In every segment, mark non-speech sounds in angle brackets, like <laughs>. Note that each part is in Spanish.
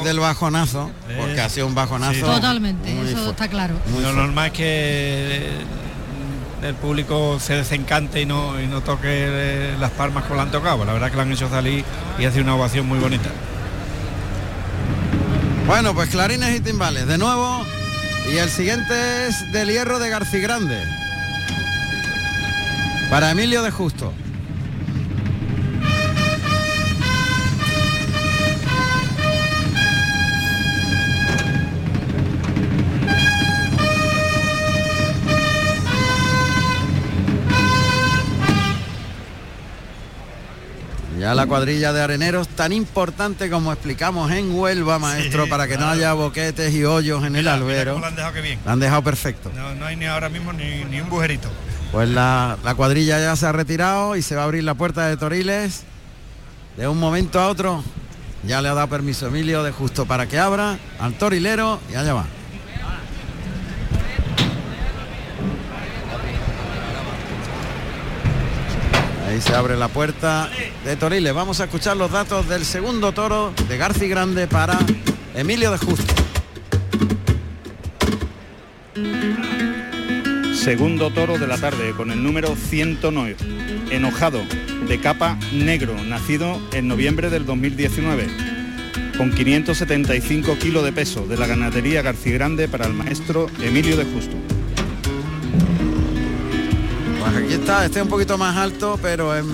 después del bajonazo, porque ha sido un bajonazo. Totalmente, muy eso está claro. muy Lo normal es que el público se desencante y no, y no toque eh, las palmas como la han tocado. La verdad que la han hecho salir y hace una ovación muy bonita. Bueno, pues clarines y timbales, de nuevo. Y el siguiente es del hierro de Garcigrande. Para Emilio de Justo. Ya la cuadrilla de areneros, tan importante como explicamos en Huelva, maestro, para que no haya boquetes y hoyos en el Mira, albero. la han dejado que bien. Han dejado perfecto. No, no hay ni ahora mismo ni, ni un bujerito. Pues la, la cuadrilla ya se ha retirado y se va a abrir la puerta de Toriles. De un momento a otro ya le ha dado permiso Emilio de justo para que abra al torilero y allá va. Ahí se abre la puerta de Toriles. Vamos a escuchar los datos del segundo toro de Garci Grande para Emilio de Justo. Segundo toro de la tarde con el número 109. Enojado, de capa negro, nacido en noviembre del 2019. Con 575 kilos de peso de la ganadería Garcigrande para el maestro Emilio de Justo. Aquí está, este es un poquito más alto, pero es,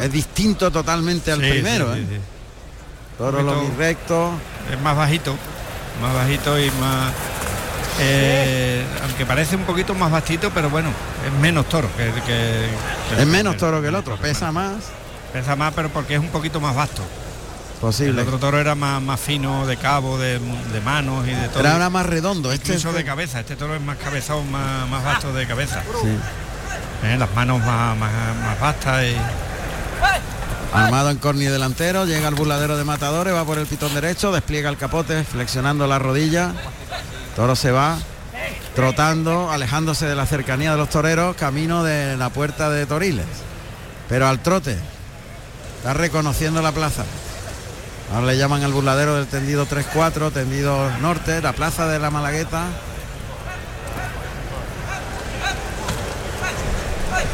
es distinto totalmente al Sí, primero. sí, ¿eh? sí, sí. Toro poquito- lomirrecto. Es más bajito, más bajito y más... eh, aunque parece un poquito más bastito, pero bueno, es menos toro que, que- que- Es menos toro que el otro, pesa más. Pesa más, pero porque es un poquito más vasto. Posible. El otro toro era más, más fino de cabo, de, de manos y de todo. Era ahora más redondo. Este es- de cabeza. Este toro es más cabezón, más, más vasto de cabeza. Sí. Eh, Las manos más, más, más vastas y... Armado en corni delantero, llega al burladero de matadores, va por el pitón derecho, despliega el capote, flexionando la rodilla. Toro se va trotando, alejándose de la cercanía de los toreros, camino de la puerta de Toriles. Pero al trote, está reconociendo la plaza. Ahora le llaman al burladero del tendido 3-4, tendido norte, la plaza de la Malagueta.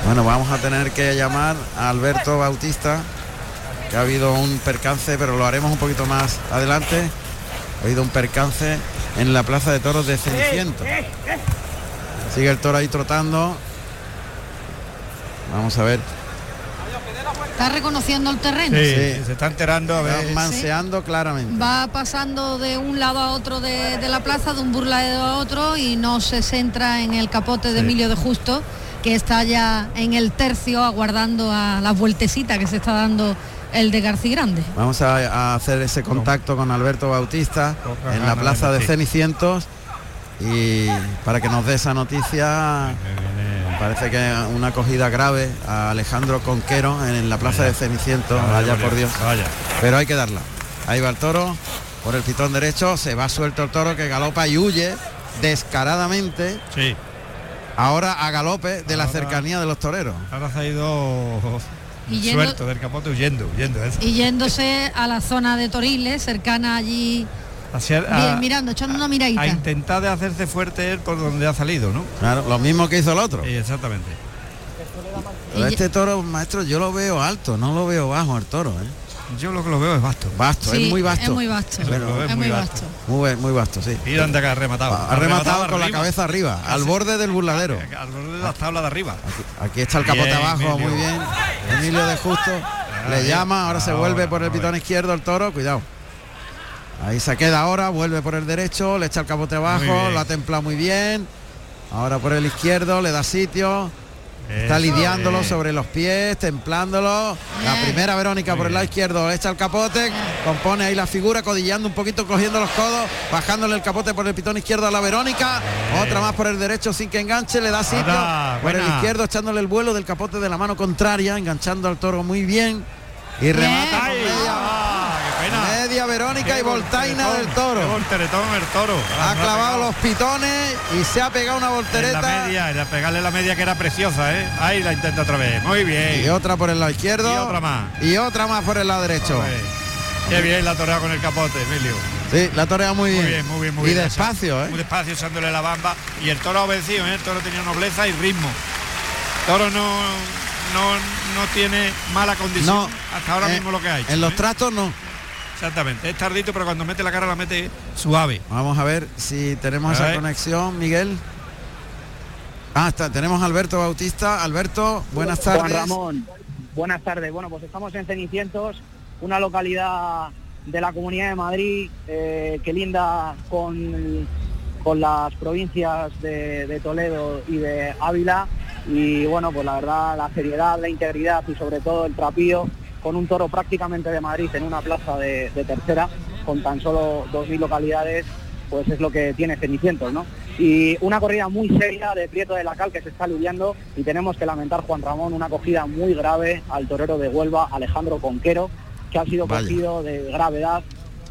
Bueno, vamos a tener que llamar a Alberto Bautista, que ha habido un percance, pero lo haremos un poquito más adelante. Ha habido un percance en la plaza de toros de Ceniciento. Sigue el toro ahí trotando. Vamos a ver. Está reconociendo el terreno. Sí, Sí. se está enterando a Va ver... manseando claramente. Va pasando de un lado a otro de, de la plaza, de un burladero a otro y no se centra en el capote de Sí. Emilio de Justo, que está ya en el tercio aguardando a la vueltecita que se está dando el de García Grande. Vamos a, a hacer ese contacto con Alberto Bautista en la plaza de. Cenicientos y para que nos dé esa noticia parece que una acogida grave a Alejandro Conquero en la plaza de Cenicientos, vaya por Dios. Vaya. Pero hay que darla. Ahí va el toro por el pitón derecho, se va suelto el toro que galopa y huye descaradamente, Sí. Ahora a galope de la cercanía de los toreros. Ahora se ha ido Y yendo- suelto del capote huyendo, huyendo. ¿eh? Y yéndose a la zona de Toriles, cercana allí, Hacia- bien, a, mirando, echando una a miradita. intentar de hacerse fuerte él por donde ha salido, ¿no? Claro, lo mismo que hizo el otro. Sí, exactamente. Pero este toro, maestro, yo lo veo alto, no lo veo bajo el toro, ¿eh? Yo lo que lo veo es vasto. Vasto, Sí, es muy vasto. Es muy vasto. Pero es, es muy vasto. vasto. Muy, muy vasto, sí. Y donde ha rematado. Ha rematado con la cabeza arriba, al Casi. borde del burladero. Al borde de las tablas de arriba. Aquí está el capote Bien, abajo, Emilio. muy bien. Emilio de Justo le bien. llama, ahora se vuelve por el pitón izquierdo el toro, cuidado. Ahí se queda ahora, vuelve por el derecho, le echa el capote abajo, lo ha templado muy bien. Ahora por el izquierdo, le da sitio. Está lidiándolo bien. sobre los pies, templándolo. La primera Verónica por el lado izquierdo, echa el capote, compone ahí la figura, codillando un poquito, cogiendo los codos, bajándole el capote por el pitón izquierdo a la Verónica. Otra más por el derecho sin que enganche, le da sitio. Por el izquierdo echándole el vuelo del capote de la mano contraria, enganchando al toro muy bien. Y remata con media, ah, qué Verónica Qué y voltaina del qué toro. volteretón el toro. Ha La clavado los pitones y se ha pegado una en la voltereta. media, en la pegarle la media que era preciosa, ¿eh? Ahí la intenta otra vez. Muy bien. Y otra por el lado izquierdo. Y otra más. Y otra más por el lado derecho. Qué bien la torea con el capote, Emilio. Sí, la torea muy bien. Muy bien, muy bien, muy y bien. despacio, ¿eh? Muy despacio, usándole la bamba. Y el toro ha obedecido, ¿eh? El toro tenía nobleza y ritmo. El toro no, no, no tiene mala condición. No, hasta ahora eh, mismo lo que hay. En los ¿eh? trastos no. Exactamente. Es tardito, pero cuando mete la cara la mete suave. Vamos a ver si tenemos A esa ver. conexión, Miguel. Ah, está, tenemos a Alberto Bautista. Alberto, buenas tardes. Juan Ramón, buenas tardes. Bueno, pues estamos en Cenicientos, una localidad de la Comunidad de Madrid eh, que linda con, con las provincias de, de Toledo y de Ávila. Y bueno, pues la verdad, la seriedad, la integridad y sobre todo el trapío con un toro prácticamente de Madrid en una plaza de, de tercera, con tan solo 2.000 localidades, pues es lo que tiene Cenicientos, ¿no? Y una corrida muy seria de Prieto de la Cal que se está lidiando y tenemos que lamentar, Juan Ramón, una cogida muy grave al torero de Huelva, Alejandro Conquero, que ha sido cogido de gravedad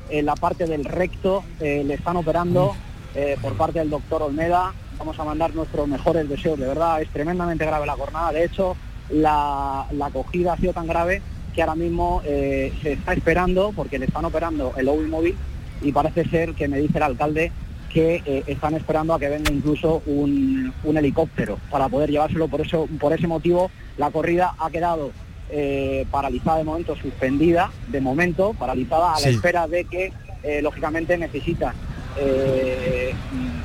en la parte del recto, eh, le están operando eh, por parte del doctor Olmeda, vamos a mandar nuestros mejores deseos, de verdad, es tremendamente grave la jornada, de hecho, la, la acogida ha sido tan grave que ahora mismo eh, se está esperando, porque le están operando el OBI móvil, y parece ser que me dice el alcalde que eh, están esperando a que venga incluso un, un helicóptero para poder llevárselo. Por eso, por ese motivo, la corrida ha quedado eh, paralizada de momento, suspendida de momento, paralizada a la espera de que, lógicamente, necesitan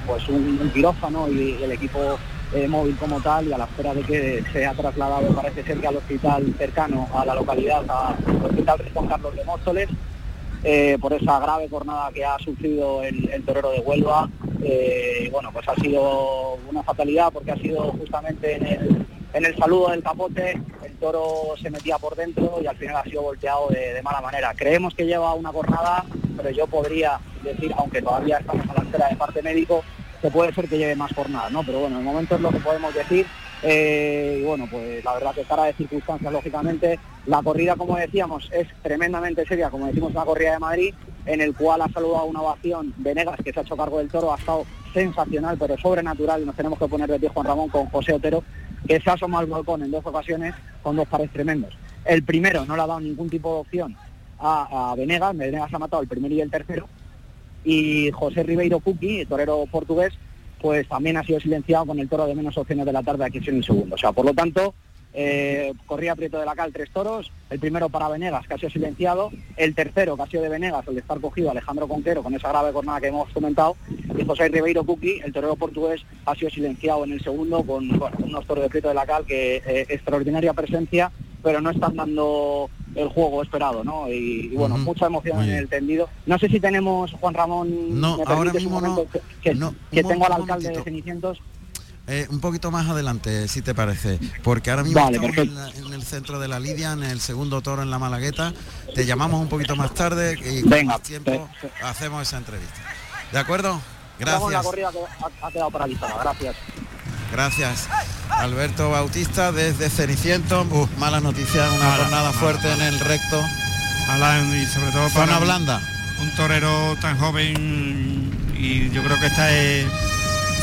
pues un, un quirófano y el equipo eh, móvil como tal y a la espera de que sea trasladado parece ser que al hospital cercano a la localidad, al hospital Juan Carlos de Móstoles, eh, por esa grave jornada que ha sufrido el, el torero de Huelva. Eh, bueno, pues ha sido una fatalidad porque ha sido justamente en el, en el saludo del capote, el toro se metía por dentro y al final ha sido volteado de, de mala manera. Creemos que lleva una jornada, pero yo podría decir, aunque todavía estamos a la espera de parte médico, que puede ser que lleve más jornadas, ¿no? Pero bueno, el momento es lo que podemos decir. Eh, y bueno, pues la verdad que cara de circunstancias, lógicamente, la corrida, como decíamos, es tremendamente seria, como decimos, una corrida de Madrid, en el cual ha saludado una ovación Venegas, que se ha hecho cargo del toro, ha estado sensacional, pero sobrenatural, y nos tenemos que poner de pie Juan Ramón con José Otero, que se ha asomado al balcón en dos ocasiones con dos pares tremendos. El primero no le ha dado ningún tipo de opción a, a Venegas, Venegas ha matado el primero y el tercero, y José Ribeiro Cuqui, torero portugués, pues también ha sido silenciado con el toro de menos opciones de la tarde aquí en un segundo. O sea, por lo tanto, eh, corría Prieto de la Cal tres toros, el primero para Venegas, que ha sido silenciado, el tercero, que ha sido de Venegas, el de estar cogido Alejandro Conquero, con esa grave jornada que hemos comentado, y José Ribeiro Cuqui, el torero portugués, ha sido silenciado en el segundo con unos toros de Prieto de la Cal que eh, extraordinaria presencia, pero no están dando el juego esperado, ¿no? Y, y bueno, mucha emoción en el tendido. No sé si tenemos, Juan Ramón, No, me ahora mismo no. que, No, tengo al alcalde de. Cenicientos. Eh, un poquito más adelante, si te parece, porque ahora mismo Vale, estamos en, perfecto. la- en el centro de la Lidia, en el segundo toro en la Malagueta. Te llamamos un poquito más tarde y con Venga, más tiempo hacemos esa entrevista. ¿De acuerdo? La Gracias. corrida que ha, ha quedado paralizada. Gracias. Gracias. Alberto Bautista desde Ceniciento. Uf, malas noticias, una Mala, jornada mala, fuerte mala. en el recto. Alan, y sobre todo Zona para blanda. un torero tan joven y yo creo que esta es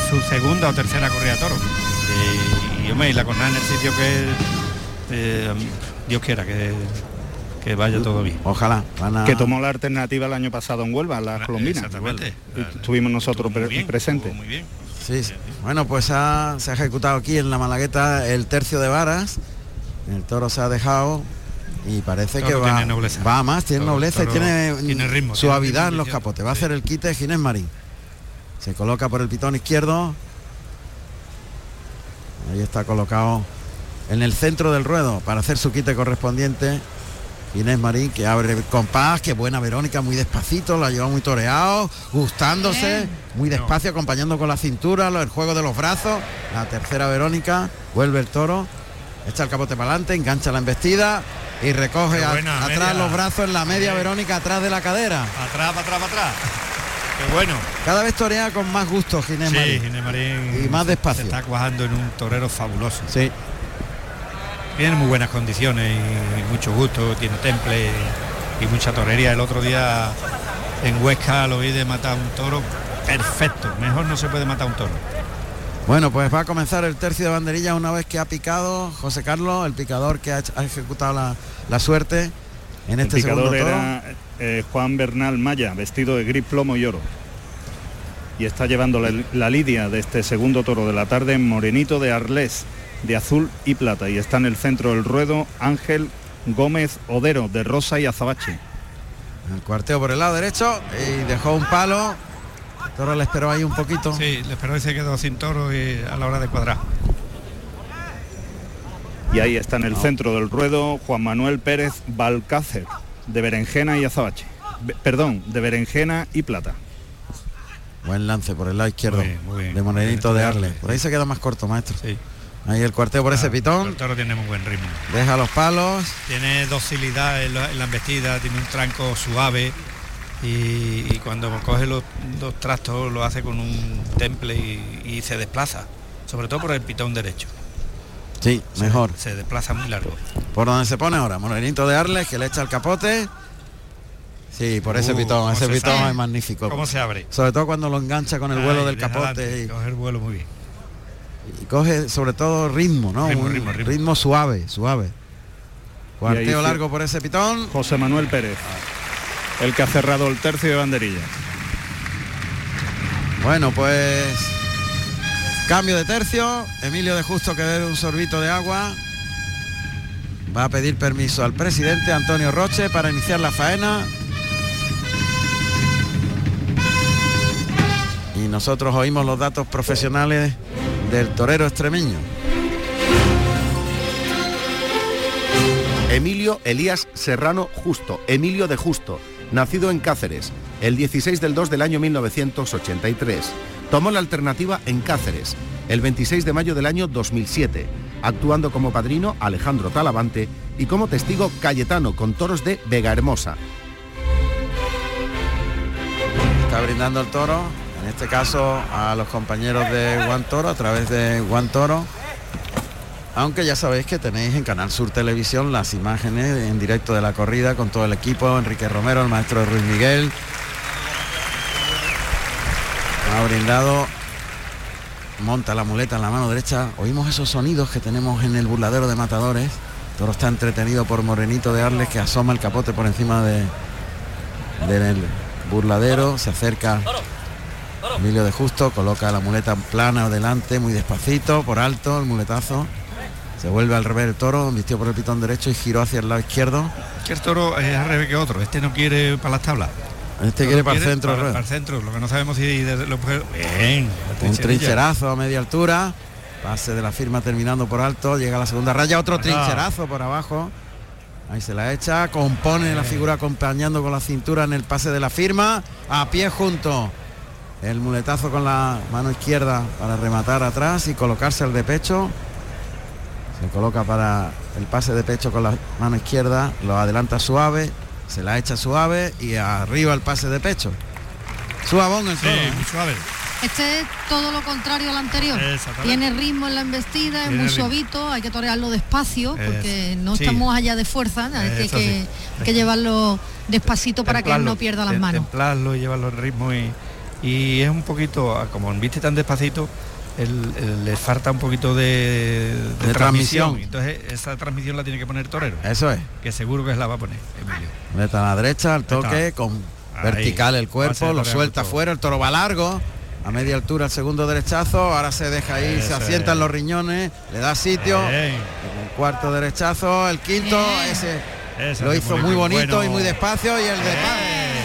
su segunda o tercera corrida de toro. Y, y, hombre, y la cornada en el sitio que eh, Dios quiera que, que vaya todo bien. Ojalá. Van a- Que tomó la alternativa el año pasado en Huelva, las colombinas. Exactamente. Estuvimos nosotros muy bien, presentes. Muy bien. Sí, sí. Bueno, pues ha- se ha ejecutado aquí en la Malagueta el tercio de varas. El toro se ha dejado y parece que va, tiene nobleza. va más, tiene Toro- nobleza y tiene, tiene ritmo, suavidad tiene en los capotes. Va a hacer el quite Ginés Marín. Se coloca por el pitón izquierdo. Ahí está colocado en el centro del ruedo para hacer su quite correspondiente. Inés Marín que abre el compás, que buena Verónica, muy despacito, la lleva muy toreado, gustándose, Bien. muy despacio, acompañando con la cintura, el juego de los brazos. La tercera Verónica, vuelve el toro, echa el capote para adelante, engancha la embestida y recoge a- atrás media. los brazos en la media Bien. Verónica, atrás de la cadera. Atrás, para atrás, para atrás. Qué bueno. Cada vez torea con más gusto Ginés Sí, Marín. Ginés Marín Y más despacio. Se está cuajando en un torero fabuloso. Sí, Tiene muy buenas condiciones y mucho gusto, tiene temple y mucha torería. El otro día en Huesca lo vi de matar un toro perfecto. Mejor no se puede matar un toro. Bueno, pues va a comenzar el tercio de banderilla una vez que ha picado José Carlos, el picador que ha, ejecutado la, la suerte. en El este segundo picador toro. era eh, Juan Bernal Maya, vestido de gris, plomo y oro. Y está llevando la, la lidia de este segundo toro de la tarde, Morenito de Arles, de azul y plata. Y está en el centro del ruedo Ángel Gómez Odero, de rosa y azabache. El cuarteo por el lado derecho y dejó un palo. Toro le esperó ahí un poquito. Sí, le esperó y se quedó sin toro y a la hora de cuadrar. Y ahí está en el centro del ruedo Juan Manuel Pérez Balcácer, de berenjena y azabache. Be- perdón, de berenjena y plata. Buen lance por el lado izquierdo Muy bien, muy bien. de Morenito de Arles. Arles, Por ahí se queda más corto, maestro. Sí. Ahí el cuarteo por ese Ah, El pitón. toro tiene muy buen ritmo. Deja los palos. Tiene docilidad en la, embestida, tiene un tranco suave y, y cuando coge los, los trastos lo hace con un temple y, y se desplaza, sobre todo por el pitón derecho. Sí, Se- mejor. Se, desplaza muy largo. Por donde se pone ahora. Morenito de Arles que le echa el capote. Sí, por ese Uh, pitón. Ese se pitón sabe. es magnífico. ¿Cómo se abre? Sobre todo cuando lo engancha con el vuelo del de capote y, Coge el vuelo muy bien. Y coge sobre todo ritmo, ¿no? Ritmo, Un ritmo, ritmo. suave, suave. Cuarteo sí. largo por ese pitón. José Manuel Pérez, el que ha cerrado el tercio de banderilla. Bueno, pues cambio de tercio. Emilio de Justo que bebe un sorbito de agua. Va a pedir permiso al presidente Antonio Roche para iniciar la faena. Y nosotros oímos los datos profesionales del torero extremeño. Emilio Elías Serrano Justo, Emilio de Justo, nacido en Cáceres, el 16 del 2 del año 1983. Tomó la alternativa en Cáceres, el 26 de mayo del año 2007, actuando como padrino Alejandro Talavante y como testigo Cayetano con toros de Vega Hermosa. Está brindando el toro, en este caso a los compañeros de Juan Toro a través de Juan Toro. Aunque ya sabéis que tenéis en Canal Sur Televisión las imágenes en directo de la corrida con todo el equipo, Enrique Romero, el maestro Ruiz Miguel. Ha brindado, monta la muleta en la mano derecha. Oímos esos sonidos que tenemos en el burladero de matadores. Toro está entretenido por Morenito de Arles que asoma el capote por encima de, del burladero, se acerca Emilio de Justo, coloca la muleta plana adelante, muy despacito, por alto, el muletazo. Se vuelve al revés el toro, vistió por el pitón derecho y giró hacia el lado izquierdo. Que el toro es al revés que otro. Este no quiere para las tablas. Este quiere para el centro, para, para el centro. Lo que no sabemos si de- lo puede- Bien. un trincherazo a media altura, pase de la firma terminando por alto, llega a la segunda raya, otro trincherazo por abajo. Ahí se la echa, compone la figura acompañando con la cintura en el pase de la firma, a pie junto. El muletazo con la mano izquierda para rematar atrás y colocarse al de pecho. Se coloca para el pase de pecho con la mano izquierda, lo adelanta suave, se la echa suave y arriba el pase de pecho. Suavón el Sí. ¿eh? muy suave. Este es todo lo contrario al anterior. Tiene ritmo en la embestida, es muy suavito, hay que torearlo despacio porque no Sí. estamos allá de fuerza, hay que, Eso que- sí. hay que llevarlo despacito para que él no pierda las manos. Templarlo y llevarlo en ritmo y, y es un poquito, ah, como viste tan despacito, el- el- le falta un poquito de, de De transmisión. Entonces esa transmisión la tiene que poner Torero, Eso es. que seguro que la va a poner Emilio. Meta a la derecha, al toque, está. con Ahí. vertical el cuerpo, lo suelta todo. fuera, el toro va largo, a media altura el segundo derechazo, ahora se deja ahí, se asientan es. los riñones, le da sitio, Bien. el cuarto derechazo, el quinto, Bien. ese lo hizo muy bonito bueno. y muy despacio y el de,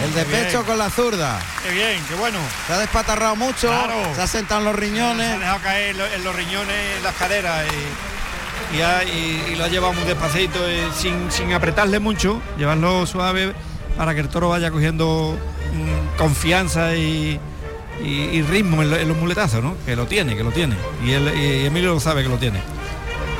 el de qué bien. pecho con la zurda. Qué bien, qué bueno. Se ha despatarrado mucho, Claro. se asentan los Se ha riñones. dejado caer en los riñones, en las caderas y, y, ha- y- y lo ha llevado muy despacito, sin, sin apretarle mucho, llevarlo suave para que el toro vaya cogiendo mm, confianza y, ritmo en, en los muletazos, ¿no? Que lo tiene, que lo tiene. Y, él, y Emilio lo sabe que lo tiene.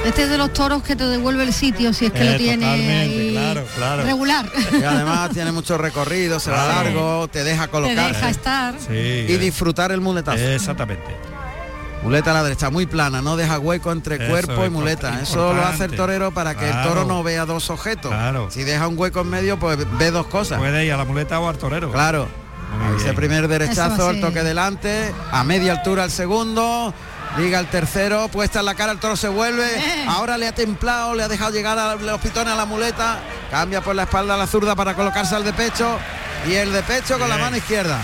Este es de los toros que te devuelve el sitio si es que Eh, lo tiene claro, claro. regular. Y además <laughs> tiene mucho recorrido, se va Claro. largo, te deja te colocar deja estar. Sí. y disfrutar el muletazo. Exactamente. Muleta a la derecha, muy plana, no deja hueco entre Eso cuerpo y muleta. Eso lo hace el torero para que el toro no vea dos objetos. Claro. Si deja un hueco en medio, pues ve dos cosas. Puede ir a la muleta o al torero. Claro. Ese primer derechazo, el toque delante, a media altura el segundo, Liga el tercero, puesta en la cara, el toro se vuelve. Eh. <laughs> Ahora le ha templado, le ha dejado llegar a los pitones a la muleta. Cambia por la espalda a la zurda para colocarse al de pecho. Y el de pecho con la mano izquierda.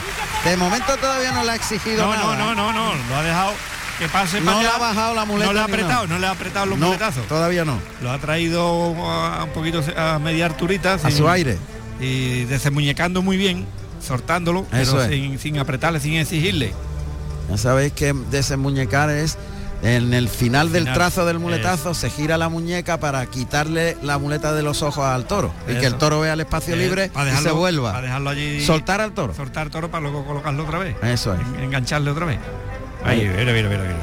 De momento todavía no le ha exigido No, nada. no, no, no, no, lo ha dejado que pase No para le ha bajado la muleta No le ha apretado, no le ha apretado los No, muletazos. todavía no. Lo ha traído a un poquito a media alturita. A su aire. Y desemuñecando muy bien, soltándolo, Eso pero sin apretarle, sin exigirle. Ya sabéis que desenmuñecar es en el final del trazo del muletazo se gira la muñeca para quitarle la muleta de los ojos al toro y que el toro vea el espacio Eh, libre para y se dejarlo- vuelva. Para dejarlo allí. Soltar al toro. Soltar toro para luego colocarlo otra vez. Eso es. En- engancharle otra vez. Ahí. mira, mira, mira, mira.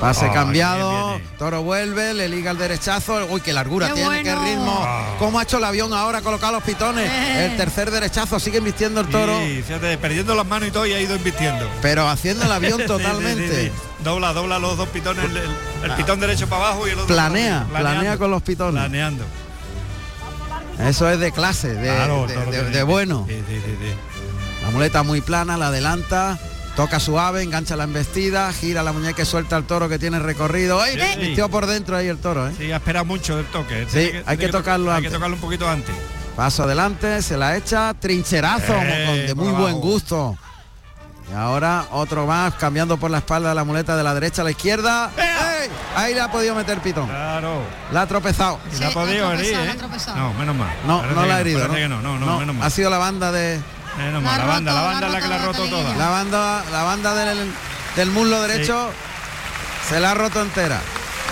Pase Ah, cambiado, bien, bien. toro vuelve, le liga el derechazo, uy, qué largura Qué tiene, qué ritmo, Ah. cómo ha hecho el avión ahora, colocado los pitones, Eh. el tercer derechazo, sigue invistiendo el toro, Sí, fíjate, perdiendo las manos y todo y ha ido invirtiendo. pero haciendo el avión <laughs> Sí, sí, totalmente. sí, sí. Dobla, dobla los dos pitones, el, el- el pitón derecho para abajo y el otro Planea, planea con los pitones. Planeando. Eso es de clase, de, Claro, de- de- de bueno. Sí, sí, sí, sí. La muleta muy plana, la adelanta, toca suave, engancha la embestida, gira la muñeca y suelta al toro que tiene recorrido. ¡Ay! Sí. Vistió por dentro ahí el toro, ¿eh? Sí, ha esperado mucho el toque. Sí, Tiene hay que tocarlo Hay antes. que tocarlo un poquito antes. Paso adelante, se la echa, trincherazo, Eh, de muy buen abajo. gusto. Y ahora otro más, cambiando por la espalda de la muleta de la derecha a la izquierda. Ahí le ha podido meter pitón. Claro. La ha tropezado. Sí, la ha podido herir, ¿eh? ha tropezado. No, menos mal. No, no la ha herido. parece ¿no? que no, no, no, menos mal. Ha sido la banda de Menos La banda, la banda la es la que la ha roto toda. la banda, la banda del, del muslo derecho. Se la ha roto entera.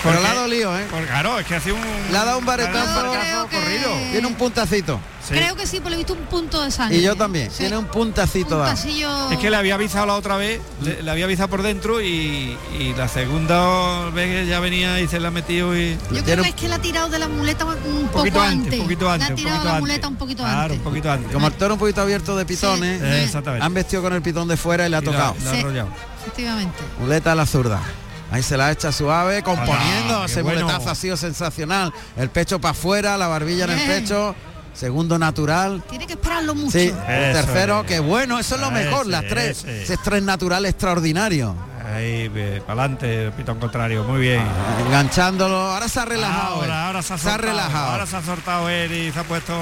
Pero Porque- la ha dolido, ¿eh? Porque, claro, es que hace un. Le ha dado un le ha baretazo. dado un baretazo Creo que- corrido. Tiene un puntacito. Sí. Creo que sí, porque he visto un punto de sangre. Y yo también. Sí. Tiene un puntacito Un dado. pasillo- Es que le había avisado la otra vez, le, le había avisado por dentro y, y la segunda vez que ya venía y se la ha metido y. Yo creo que es que la ha tirado de la muleta un, poco poquito antes, antes. un poquito antes. La ha tirado poquito la antes. muleta un poquito Claro, antes. un poquito antes. Como el toro un poquito abierto de pitones, Sí. Eh, exactamente. han vestido con el pitón de fuera y le ha Y la- tocado. la ha Sí. arrollado. Efectivamente. Muleta a la zurda. Ahí se la echa suave, componiendo. Hola, qué Ese bueno. muletazo ha sido sensacional. El pecho para afuera, la barbilla en el pecho. Segundo natural. Tiene que esperarlo mucho. Sí, el tercero, es. que bueno, eso es lo mejor, Ese, las tres. ese. Ese tres natural extraordinario. Ahí, para adelante, el pitón contrario, muy bien. Enganchándolo. Ahora se ha relajado. él. Ahora, ahora se ha, se ha soltado, relajado. Ahora se ha soltado él y se ha puesto.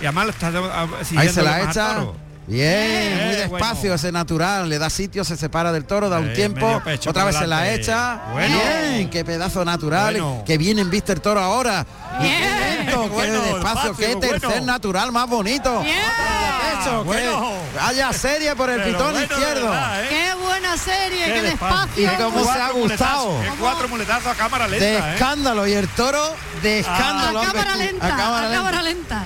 Y además está ah, Ahí se la echa. toro. Bien, Eh, muy despacio bueno. ese natural, le da sitio, se separa del toro, da un Eh, tiempo, pecho otra vez se la echa. Bueno. Bien, qué pedazo natural, Bueno. que bien en vista el toro ahora. Y qué lento, qué Bueno, despacio, qué despacio, tercer bueno. natural más bonito. Bien. Pecho, que Bueno. haya serie por el Pero pitón izquierdo. verdad, ¿eh? Qué buena serie, qué, despacio. despacio. Y cómo se ha gustado. cuatro muletazos a cámara lenta, De ¿eh? escándalo y el toro de a escándalo. cámara lenta, a cámara a lenta. cámara lenta.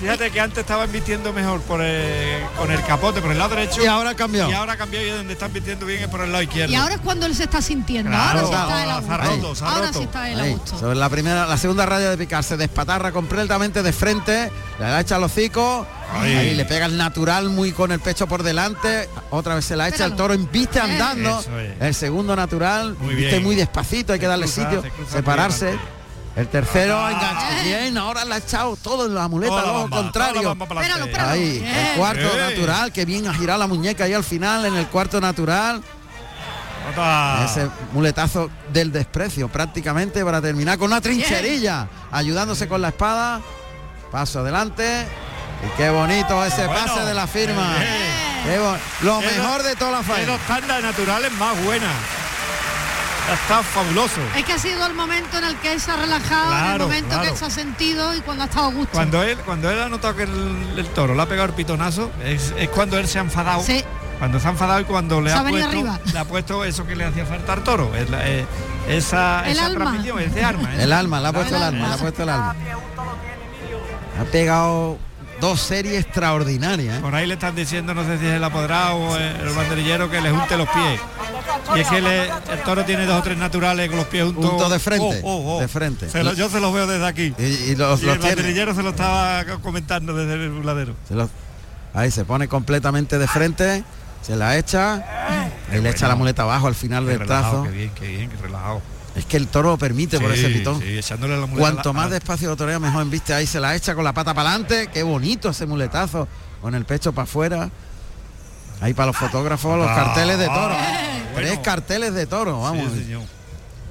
Fíjate que antes estaba invirtiendo mejor por el- con el capote por el lado derecho. Y ahora ha cambiado. Y ahora ha cambiado y donde está invirtiendo bien es por el lado izquierdo. Y ahora es cuando él se está sintiendo. Claro, ahora sí está ha gusto. roto, se ha ahora roto. sí está gusto. sobre la primera, la segunda raya de picar se despatarra completamente de frente, le da echa el hocico, Ahí. ahí le pega el natural muy con el pecho por delante, otra vez se la echa el toro, inviste andando, Eso es. el segundo natural, Muy inviste bien. muy despacito, hay que darle cruza, sitio, se separarse. El tercero Ah. engancha bien, ahora le ha echado todo en la muleta, la bamba, la contrario. Ahí, el cuarto natural, que bien ha girado la muñeca ahí al final en el cuarto natural. Otra. Ese muletazo del desprecio prácticamente para terminar con una trincherilla, ayudándose con la espada. Paso adelante. Y qué bonito ese Bueno, pase de la firma. Qué Lo mejor de toda la dos tandas naturales más buenas. Está fabuloso. Es que ha sido el momento en el que él se ha relajado, en el momento claro. que él se ha sentido y cuando ha estado a gusto. Cuando él, cuando él ha notado que el, el toro le ha pegado el pitonazo, es, es cuando él se ha enfadado. Sí. Cuando se ha enfadado y cuando le Se ha, puesto, arriba. le ha puesto eso que le hacía falta al toro. Es la- eh, esa, El esa alma. transmisión, ese arma. El alma, le ha puesto el El alma, le ha puesto el alma. Ha pegado dos series extraordinarias. ¿eh? Por ahí le están diciendo, no sé si es el apoderado o el, el banderillero, que le junte los pies. Y es que le- el toro tiene dos o tres naturales con los pies juntos. Juntos de frente, Oh, oh, oh. de frente. Se lo- yo se los veo desde aquí. Y, y los, Y los el tiene. banderillero se lo estaba comentando desde el. Se los- ahí se pone completamente de frente, se la echa y le echa la muleta abajo al final Qué del relajado, trazo. Qué bien, qué bien, qué relajado. Es que el toro lo permite por ese pitón. sí, echándole la muleta Cuanto más a despacio lo torea, mejor en viste. Ahí se la echa con la pata para adelante. Qué bonito ese muletazo. Con el pecho para afuera. Ahí para los fotógrafos, los Ah, carteles de toro. ah. Tres carteles de toro, vamos. Sí, señor.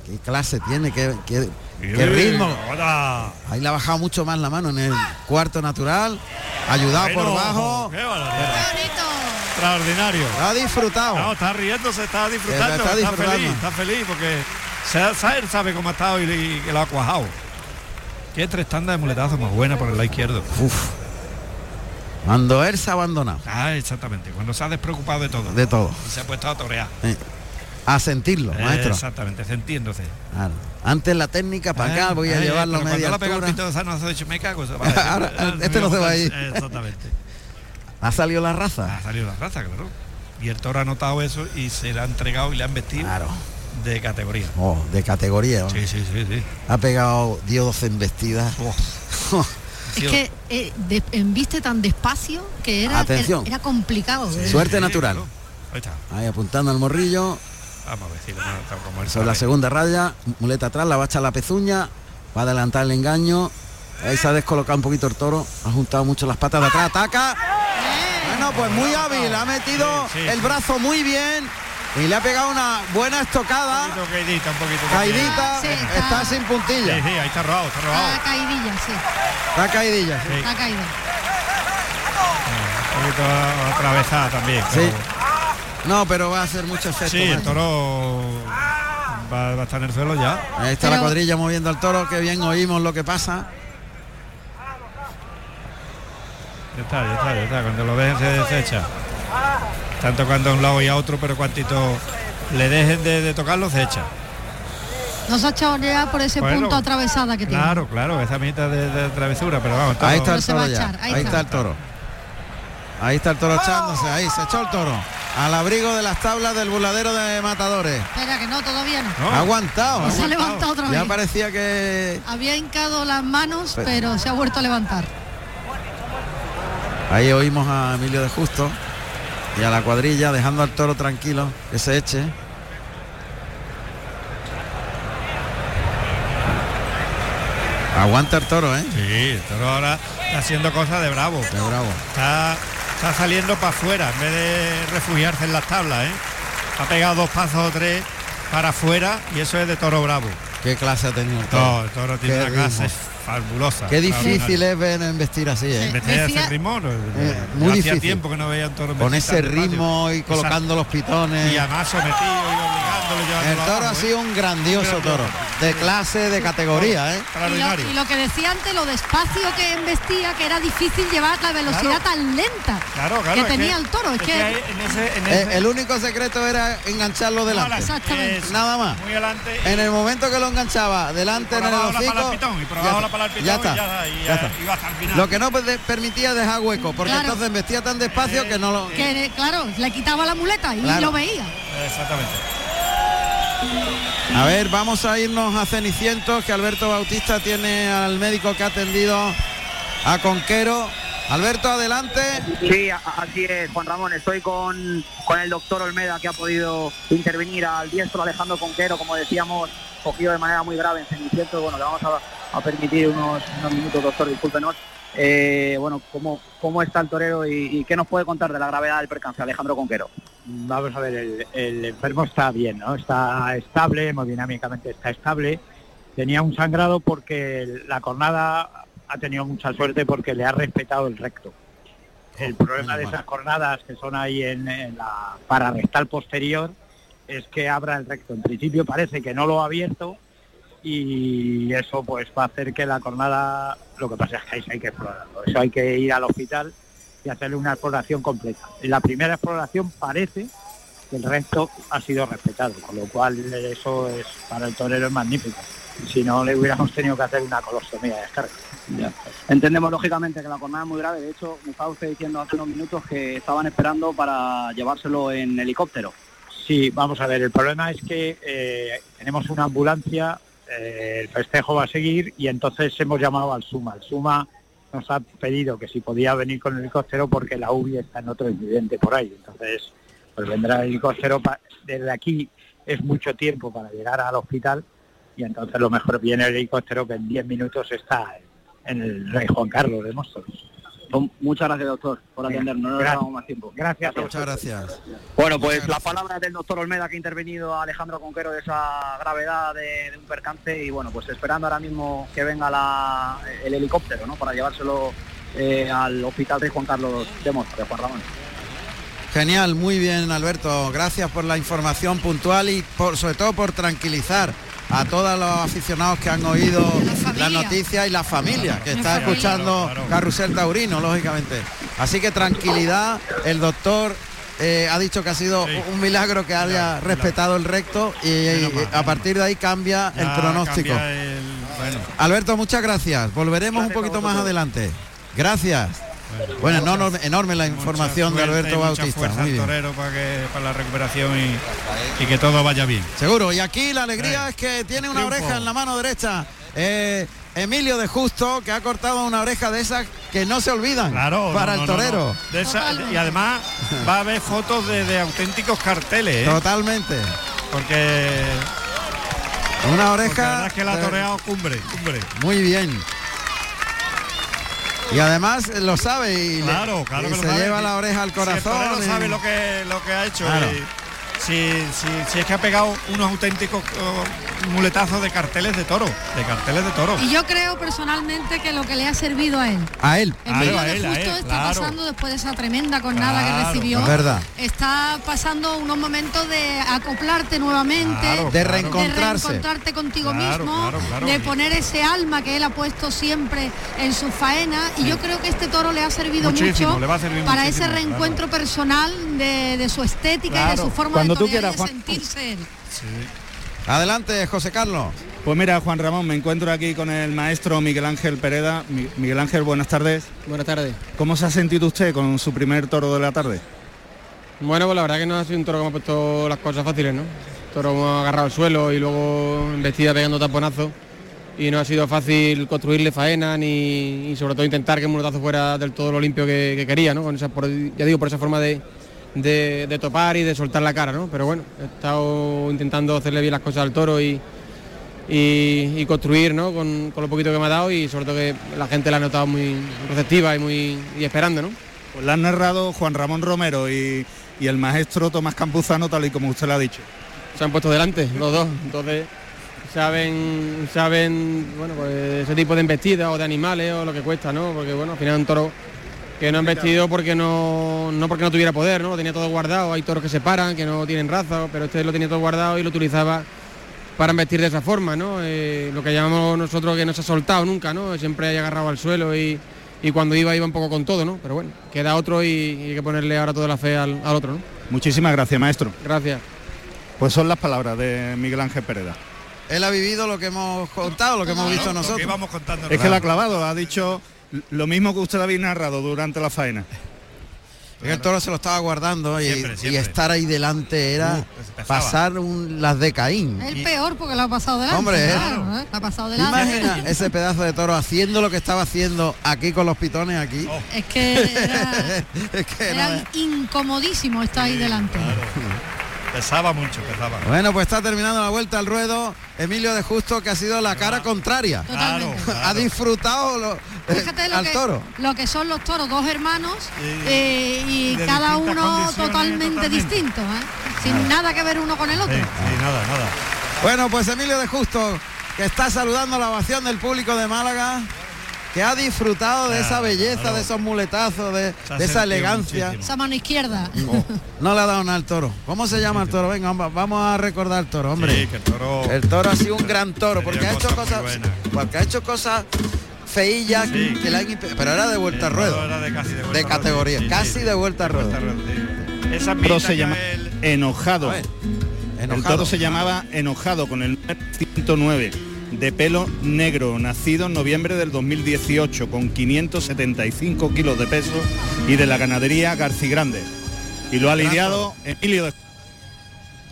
Qué clase tiene, qué, qué- ritmo. hola. Ahí le ha bajado mucho más la mano en el cuarto natural. Ayudado por bajo. Extraordinario. Ha disfrutado. No, está riéndose, está disfrutando, Está está, disfrutando. feliz, está feliz porque sa- sa- él sabe cómo ha estado y, que lo ha cuajado. Qué tres tandas de muletazo más buena por el lado izquierdo. Uf. Cuando él se ha abandonado. Ah, exactamente. Cuando se ha despreocupado de todo. De todo. Y se ha puesto a torear. Eh, a sentirlo, maestro. Exactamente, sintiéndose. Claro. Antes la técnica para acá, voy a llevarlo a media la el altura. pito de sano, has dicho, me cago. <laughs> Ahora, este no se va a ir. Exactamente. <laughs> Ha salido la raza. Ha salido la raza, claro. Y el toro ha notado eso y se le ha entregado y le han vestido Claro. De categoría. Oh, de categoría. ¿no? Sí, sí, sí, sí. Ha pegado, dio 12 embestidas. Oh. <laughs> Es que eh, de- embiste tan despacio que era, Atención. era, era complicado. ¿eh? Suerte Sí, natural. claro. Ahí está. Ahí apuntando al morrillo. Vamos a ver si lo hemos notado como él Sobre la segunda raya, muleta atrás, la bacha la pezuña, va a adelantar el engaño. Ahí se ha descolocado un poquito el toro, ha juntado mucho las patas de atrás, ataca. Bueno, pues muy hábil, ha metido Sí, sí, el brazo muy bien y le ha pegado una buena estocada. Un poquito caidita, un poquito. Caidita, Sí, está, está- sin Sí, puntilla, sí, ahí está robado, está robado. Está caidilla, sí. está caidilla. sí. Sí, Está caída. un poquito atravesada también. Sí. pero- No, pero va a hacer mucho efecto. Sí, el toro va, va a estar en el suelo ya. Ahí está la Pero- cuadrilla moviendo al toro, que bien oímos lo que pasa. Ya está, ya está, ya está. Cuando lo ven se desecha. Están tocando a un lado y a otro, pero cuantito le dejen de, de tocarlo, se echa. No se ha echado ya por ese Bueno, punto atravesada que tiene. Claro, claro, esa mitad de, de travesura, pero vamos. Ahí está el toro ya. echar, ahí Ahí está está. el toro. Ahí está el toro echándose, ahí se echó el toro. Al abrigo de las tablas del burladero de matadores. Espera, que no, todavía no. No, Ha aguantado. Se ha levantado otra Ya vez. parecía que Había hincado las manos, Pero- pero se ha vuelto a levantar. ahí oímos a Emilio de Justo y a la cuadrilla dejando al toro tranquilo que se eche. Aguanta el toro, ¿eh? Sí, el toro ahora está haciendo cosas de bravo. De bravo. Está, está saliendo para afuera en vez de refugiarse en las tablas, ¿eh? Ha pegado dos pasos o tres para afuera y eso es de toro bravo. Qué clase ha tenido el toro. No, el toro tiene una clase. Fabulosa. Qué difícil es ver en vestir así, ¿eh? Meter ese ritmo, no, muy yo hacía difícil. tiempo que no veía un toro Con vestir ese ritmo y Exacto. colocando los pitones. Y además sometido y obligándolo, El toro abajo, ha ¿eh? sido un grandioso toro. De clase, de categoría, ¿eh? Y lo, Extraordinario. y lo que decía antes, lo despacio que embestía, que era difícil llevar la velocidad Claro. tan lenta Claro, claro. que tenía el toro. Es que, hay en ese, en Eh, el único secreto era engancharlo delante. Exactamente. es Nada más. Muy adelante. En el momento que lo enganchaba delante en el hocico, ya está. Lo que no pe- permitía dejar hueco, porque entonces vestía tan despacio que no lo... que, claro, le quitaba la muleta y lo veía. Exactamente. A ver, vamos a irnos a Cenicientos, que Alberto Bautista tiene al médico que ha atendido a Conquero. Alberto, adelante. Sí, así es, Juan Ramón. Estoy con, con el doctor Olmeda, que ha podido intervenir al diestro Alejandro Conquero, como decíamos, cogido de manera muy grave en Cenicientos. Bueno, le vamos a, a permitir unos, unos minutos, doctor, discúlpenos. Eh, bueno, ¿cómo, ¿cómo está el torero y, y qué nos puede contar de la gravedad del percance, Alejandro Conquero? Vamos a ver, el, el enfermo está bien, ¿no? Está estable, hemodinámicamente está estable. Tenía un sangrado porque la cornada ha tenido mucha suerte porque le ha respetado el recto. El problema de esas cornadas que son ahí en, en la pararrestal posterior es que abra el recto. En principio parece que no lo ha abierto y eso pues va a hacer que la cornada, lo que pasa es que sí hay que explorarlo. Eso hay que ir al hospital y hacerle una exploración completa. En la primera exploración parece que el recto ha sido respetado, con lo cual eso es para el torero es magnífico. Si no le hubiéramos tenido que hacer una colostomía de descarga. Entendemos lógicamente que la jornada es muy grave. De hecho, me estaba usted diciendo hace unos minutos que estaban esperando para llevárselo en helicóptero. Sí, vamos a ver, el problema es que eh, tenemos una ambulancia, eh, el festejo va a seguir y entonces hemos llamado al SUMA. El SUMA nos ha pedido que si podía venir con el helicóptero porque la UBI está en otro incidente por ahí. Entonces, pues vendrá el helicóptero. Desde aquí es mucho tiempo para llegar al hospital y entonces lo mejor viene el helicóptero que en 10 minutos está en, en el Rey Juan Carlos de Móstoles. Muchas gracias, doctor, por atendernos. No nos Gracias. damos más tiempo. Gracias. Muchas gracias. Bueno, pues la palabra del doctor Olmeda que ha intervenido a Alejandro Conquero de esa gravedad de, de un percance y bueno, pues esperando ahora mismo que venga la- el helicóptero, ¿no? Para llevárselo eh, al Hospital Rey Juan Carlos de Mostra, de Juan Ramón. Genial, muy bien Alberto, gracias por la información puntual y por, sobre todo por tranquilizar a todos los aficionados que han oído La la noticia y la familia que está familia. escuchando Claro, claro. Carrusel Taurino, lógicamente. Así que tranquilidad, el doctor eh, ha dicho que ha sido Sí. un milagro que haya respetado el recto y, a partir de ahí cambia el pronóstico. cambia el- bueno, Alberto, muchas gracias. Volveremos Gracias un poquito más adelante. Gracias. Bueno, enorme, enorme la mucha información de Alberto mucha Bautista. fuerza Muy bien. torero para, que, para la recuperación y, y que todo vaya bien. Seguro. Y aquí la alegría Sí. es que tiene una Triunfo. oreja en la mano derecha. Eh, Emilio de Justo, que ha cortado una oreja de esas que no se olvidan Claro, para no, el no, torero. no. De esa- Totalmente. y además va a haber fotos de, de auténticos carteles, ¿eh? Totalmente. porque, Una porque la oreja. verdad es que la ha toreado cumbre, cumbre. Muy bien. Y además eh, lo sabe y, le- Claro, claro y que lo se sabe. lleva la oreja al Si el corazón. y- sabe lo que, lo que ha hecho. Claro. y si, si- si es que ha pegado unos auténticos oh, muletazos de carteles de toro, de carteles de toro. Y yo creo personalmente que lo que le ha servido a él. A él. El Claro, medio a de él, a justo él, está claro. pasando después de esa tremenda cornada que recibió. Es verdad. Está pasando unos momentos de acoplarte nuevamente, Claro, De claro. reencontrarse. de reencontrarte contigo Claro, mismo, claro, claro. de poner ese alma que él ha puesto siempre en su faena. Y yo creo que este toro le ha servido Muchísimo, mucho le va a servir para ese reencuentro personal de, de su estética y de su forma Cuando de tú quieras, de Juan. sentirse él. Adelante, José Carlos. Pues mira, Juan Ramón, me encuentro aquí con el maestro Miguel Ángel Pereda. Mi- Miguel Ángel, buenas tardes. Buenas tardes. ¿Cómo se ha sentido usted con su primer toro de la tarde? Bueno, pues la verdad que no ha sido un toro que hemos puesto las cosas fáciles, ¿no? Toro hemos agarrado el suelo y luego vestida pegando taponazos y no ha sido fácil construirle faena ni y sobre todo intentar que el mulotazo fuera del todo lo limpio que, que quería, ¿no? Con esa, por- ya digo, por esa forma de, de- de topar y de soltar la cara, ¿no? Pero bueno, he estado intentando hacerle bien las cosas al toro y, y, y construir, ¿no? Con, con lo poquito que me ha dado y sobre todo que la gente la ha notado muy receptiva y muy y esperando, ¿no? Pues la han narrado Juan Ramón Romero y, y el maestro Tomás Campuzano, tal y como usted lo ha dicho. se han puesto delante los dos entonces saben saben bueno pues ese tipo de embestidas o de animales o lo que cuesta no porque bueno al final un toro que no han vestido porque no no porque no tuviera poder no lo tenía todo guardado hay toros que se paran que no tienen raza pero este lo tenía todo guardado y lo utilizaba para investir de esa forma no Eh, lo que llamamos nosotros que no se ha soltado nunca no siempre hay agarrado al suelo y y cuando iba iba un poco con todo no pero bueno queda otro y, y hay que ponerle ahora toda la fe al, al otro no Muchísimas gracias, maestro. gracias. Pues son las palabras de Miguel Ángel Pereda. Él ha vivido lo que hemos contado, lo que hemos visto nosotros. íbamos contando Es que lo ha clavado, ha dicho lo mismo que usted había narrado durante la faena. Es que el toro se lo estaba guardando y, Siempre, y estar ahí delante era Uh, pues pasar un- las de Caín. El peor porque lo ha pasado delante. Hombre, ¿eh? claro, ¿eh? Ha pasado delante. Imagina ese pedazo de toro haciendo lo que estaba haciendo aquí con los pitones aquí. Oh. Es que era, <laughs> es que era incomodísimo estar ahí delante. Pesaba mucho, pesaba. Bueno, pues está terminando la vuelta al ruedo. Emilio de Justo, que ha sido la cara contraria. Ha disfrutado lo- Fíjate lo al que, toro. lo que son los toros, dos hermanos eh, y cada uno totalmente, totalmente. distinto, ¿eh? sin nada que ver uno con el otro. Sí, sí, nada, nada. Bueno, pues Emilio de Justo, que está saludando la ovación del público de Málaga, que ha disfrutado de esa belleza, claro. de esos muletazos, de, esa elegancia. muchísimo. Esa mano izquierda. No le ha dado nada al toro. ¿Cómo se llama el toro? Venga, vamos- a recordar al toro, hombre. Sí, que el toro... El toro ha sido un gran toro, porque ha hecho cosas porque ha hecho cosas feillas Sí. que le han pero era de vuelta a ruedo. era de, casi de, vuelta De a ruedo, categoría, sí, casi sí. de vuelta a ruedo. Esa se llama el- Enojado. El toro se llamaba Enojado con el número 109, de pelo negro, nacido en noviembre del 2018, con 575 kilos de peso y de la ganadería Garcigrande. Y lo ha Gran lidiado Emilio de...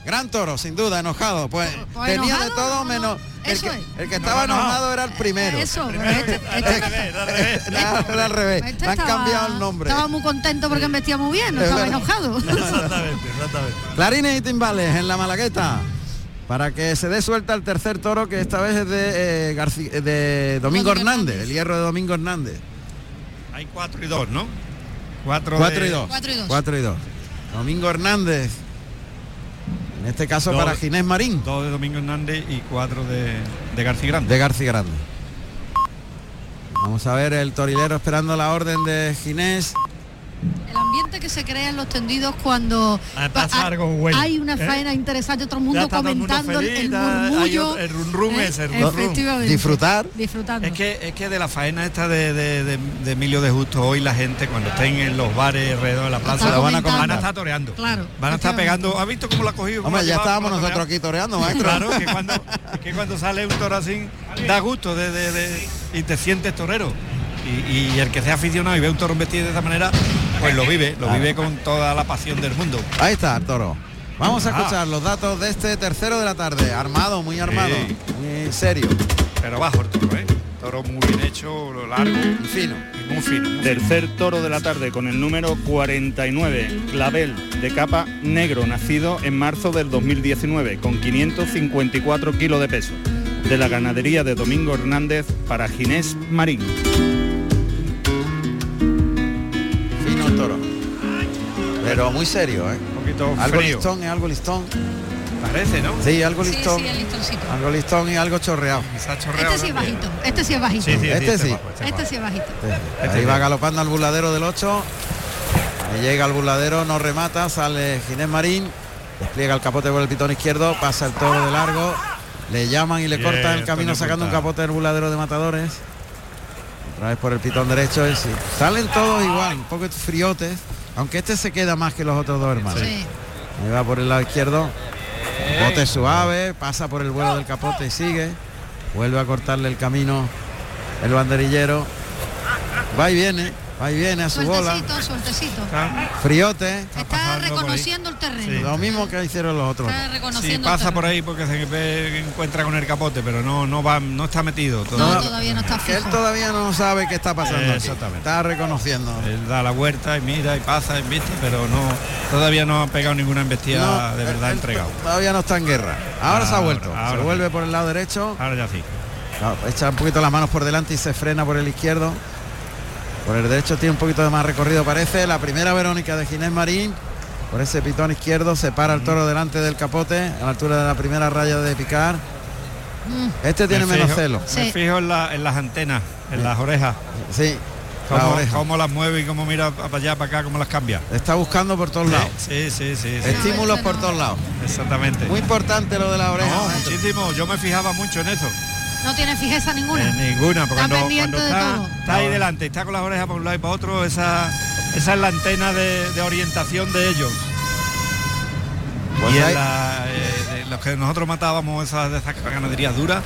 Gran toro, sin duda, enojado. Pues, Pues tenía de todo no, El que, es. el que estaba No, no. enojado era el primero. Eso, pero Al revés, al revés. <laughs> Era, al revés. este Le han estaba- cambiado el nombre. Estaba muy contento porque me vestía muy bien, no Es estaba verdad. enojado. <laughs> Exactamente, exactamente. Clarines y timbales en la Malagueta. Para que se dé suelta el tercer toro que esta vez es de, eh, Garci- de Domingo Domingo Hernández, Hernández. el hierro de Domingo Hernández. Hay 4 y 2, ¿no? 4 4 y 2. Cuatro y dos. 4 y 2. Domingo Hernández. En este caso Dos. para Ginés Marín 2 de Domingo Hernández y 4 de, de García Grande. de García Grande. Vamos a ver el torilero esperando la orden de Ginés. El ambiente que se crea en los tendidos cuando Ah, pasa pa- algo bueno, hay una ¿eh? faena interesante, todo el Ya mundo comentando el- feliz, murmullo. otro- el rum rum ¿eh? ese, el rum rum. Efectivamente. Disfrutar. Disfrutando. Es que, es que de la faena esta de, de- de- de Emilio de Justo hoy la gente cuando estén en los bares alrededor de la plaza lo van a van a estar toreando. Claro, Van a estar pegando. ¿Has visto cómo la ha cogido? Hombre, ya ha estábamos ha nosotros aquí toreando, maestro. Claro, que cuando, es que cuando sale un toro así, da gusto de, de- de- y te sientes torero. Y, y el que sea aficionado y ve un toro vestido de esa manera, pues lo vive, lo vive con toda la pasión del mundo. Ahí está el toro. Vamos a Ah. escuchar los datos de este tercero de la tarde. Armado, muy armado, Sí. muy serio Pero bajo el toro, ¿eh? Toro muy bien hecho, lo largo y fino. y muy fino. muy fino. Tercer toro de la tarde con el número 49, Clavel, de capa negro, nacido en marzo del 2019, con 554 kilos de peso, de la ganadería de Domingo Hernández para Ginés Marín. Pero muy serio, ¿eh? Un poquito Algo frío. listón, es algo listón. Parece, ¿no? Sí, algo Sí, listón. sí. Algo listón y algo chorreado. Chorreado Este sí es bajito. Este sí es bajito. Sí, sí, Este sí. bajo, este Este bajo. sí es bajito. Sí. Este Ahí va galopando al burladero del 8. Ahí llega al burladero, no remata, sale Ginés Marín, despliega el capote por el pitón izquierdo, pasa el toro de largo, le llaman y le Bien, cortan el camino sacando un capote del burladero de matadores. Otra vez por el pitón derecho. Salen todos igual, un poco friotes, aunque este se queda más que los otros dos hermanos. Sí. Ahí va por el lado izquierdo. Bote suave, pasa por el vuelo del capote y sigue. Vuelve a cortarle el camino el banderillero. Va y viene, y viene a su bola. Sueltecito, sueltecito. Está- Friote. Está ahí. reconociendo el terreno. Sí. Lo mismo que hicieron los otros. Está Sí, reconociendo el pasa por ahí porque se encuentra con el capote, pero no, no va, no está metido. No, todavía. todavía no está Que él fijo. todavía no sabe qué está pasando. Eh, aquí. exactamente. Está reconociendo. Él da la vuelta y mira y pasa, viste, pero no, todavía no ha pegado ninguna embestida No, de verdad él entregado. Todavía no está en guerra. Ahora, se ha vuelto. ahora se sí. vuelve por el lado derecho. Ahora ya sí. Echa un poquito las manos por delante y se frena por el izquierdo. Por el derecho tiene un poquito de más recorrido parece. La primera Verónica de Ginés Marín. Por ese pitón izquierdo se para el toro delante del capote a la altura de la primera raya de picar. Mm, Este tiene Me menos fijo- celo. Sí. Me fijo en, la- en las antenas, en las orejas, Sí. La cómo, oreja. cómo las mueve y cómo mira para allá, para acá, cómo las cambia. Está buscando por todos lados. Sí, sí, sí, sí, Estímulos por no. todos lados. exactamente. Muy importante lo de la oreja. No, muchísimo. Yo me fijaba mucho en eso. No tiene fijeza ninguna. En ninguna, porque Está cuando, pendiente cuando de está, todo. está ahí delante está con las orejas para un lado y para otro, esa, esa es la antena de, de orientación de ellos. Pues y en la, eh, de los que nosotros matábamos esas de esas ganaderías duras,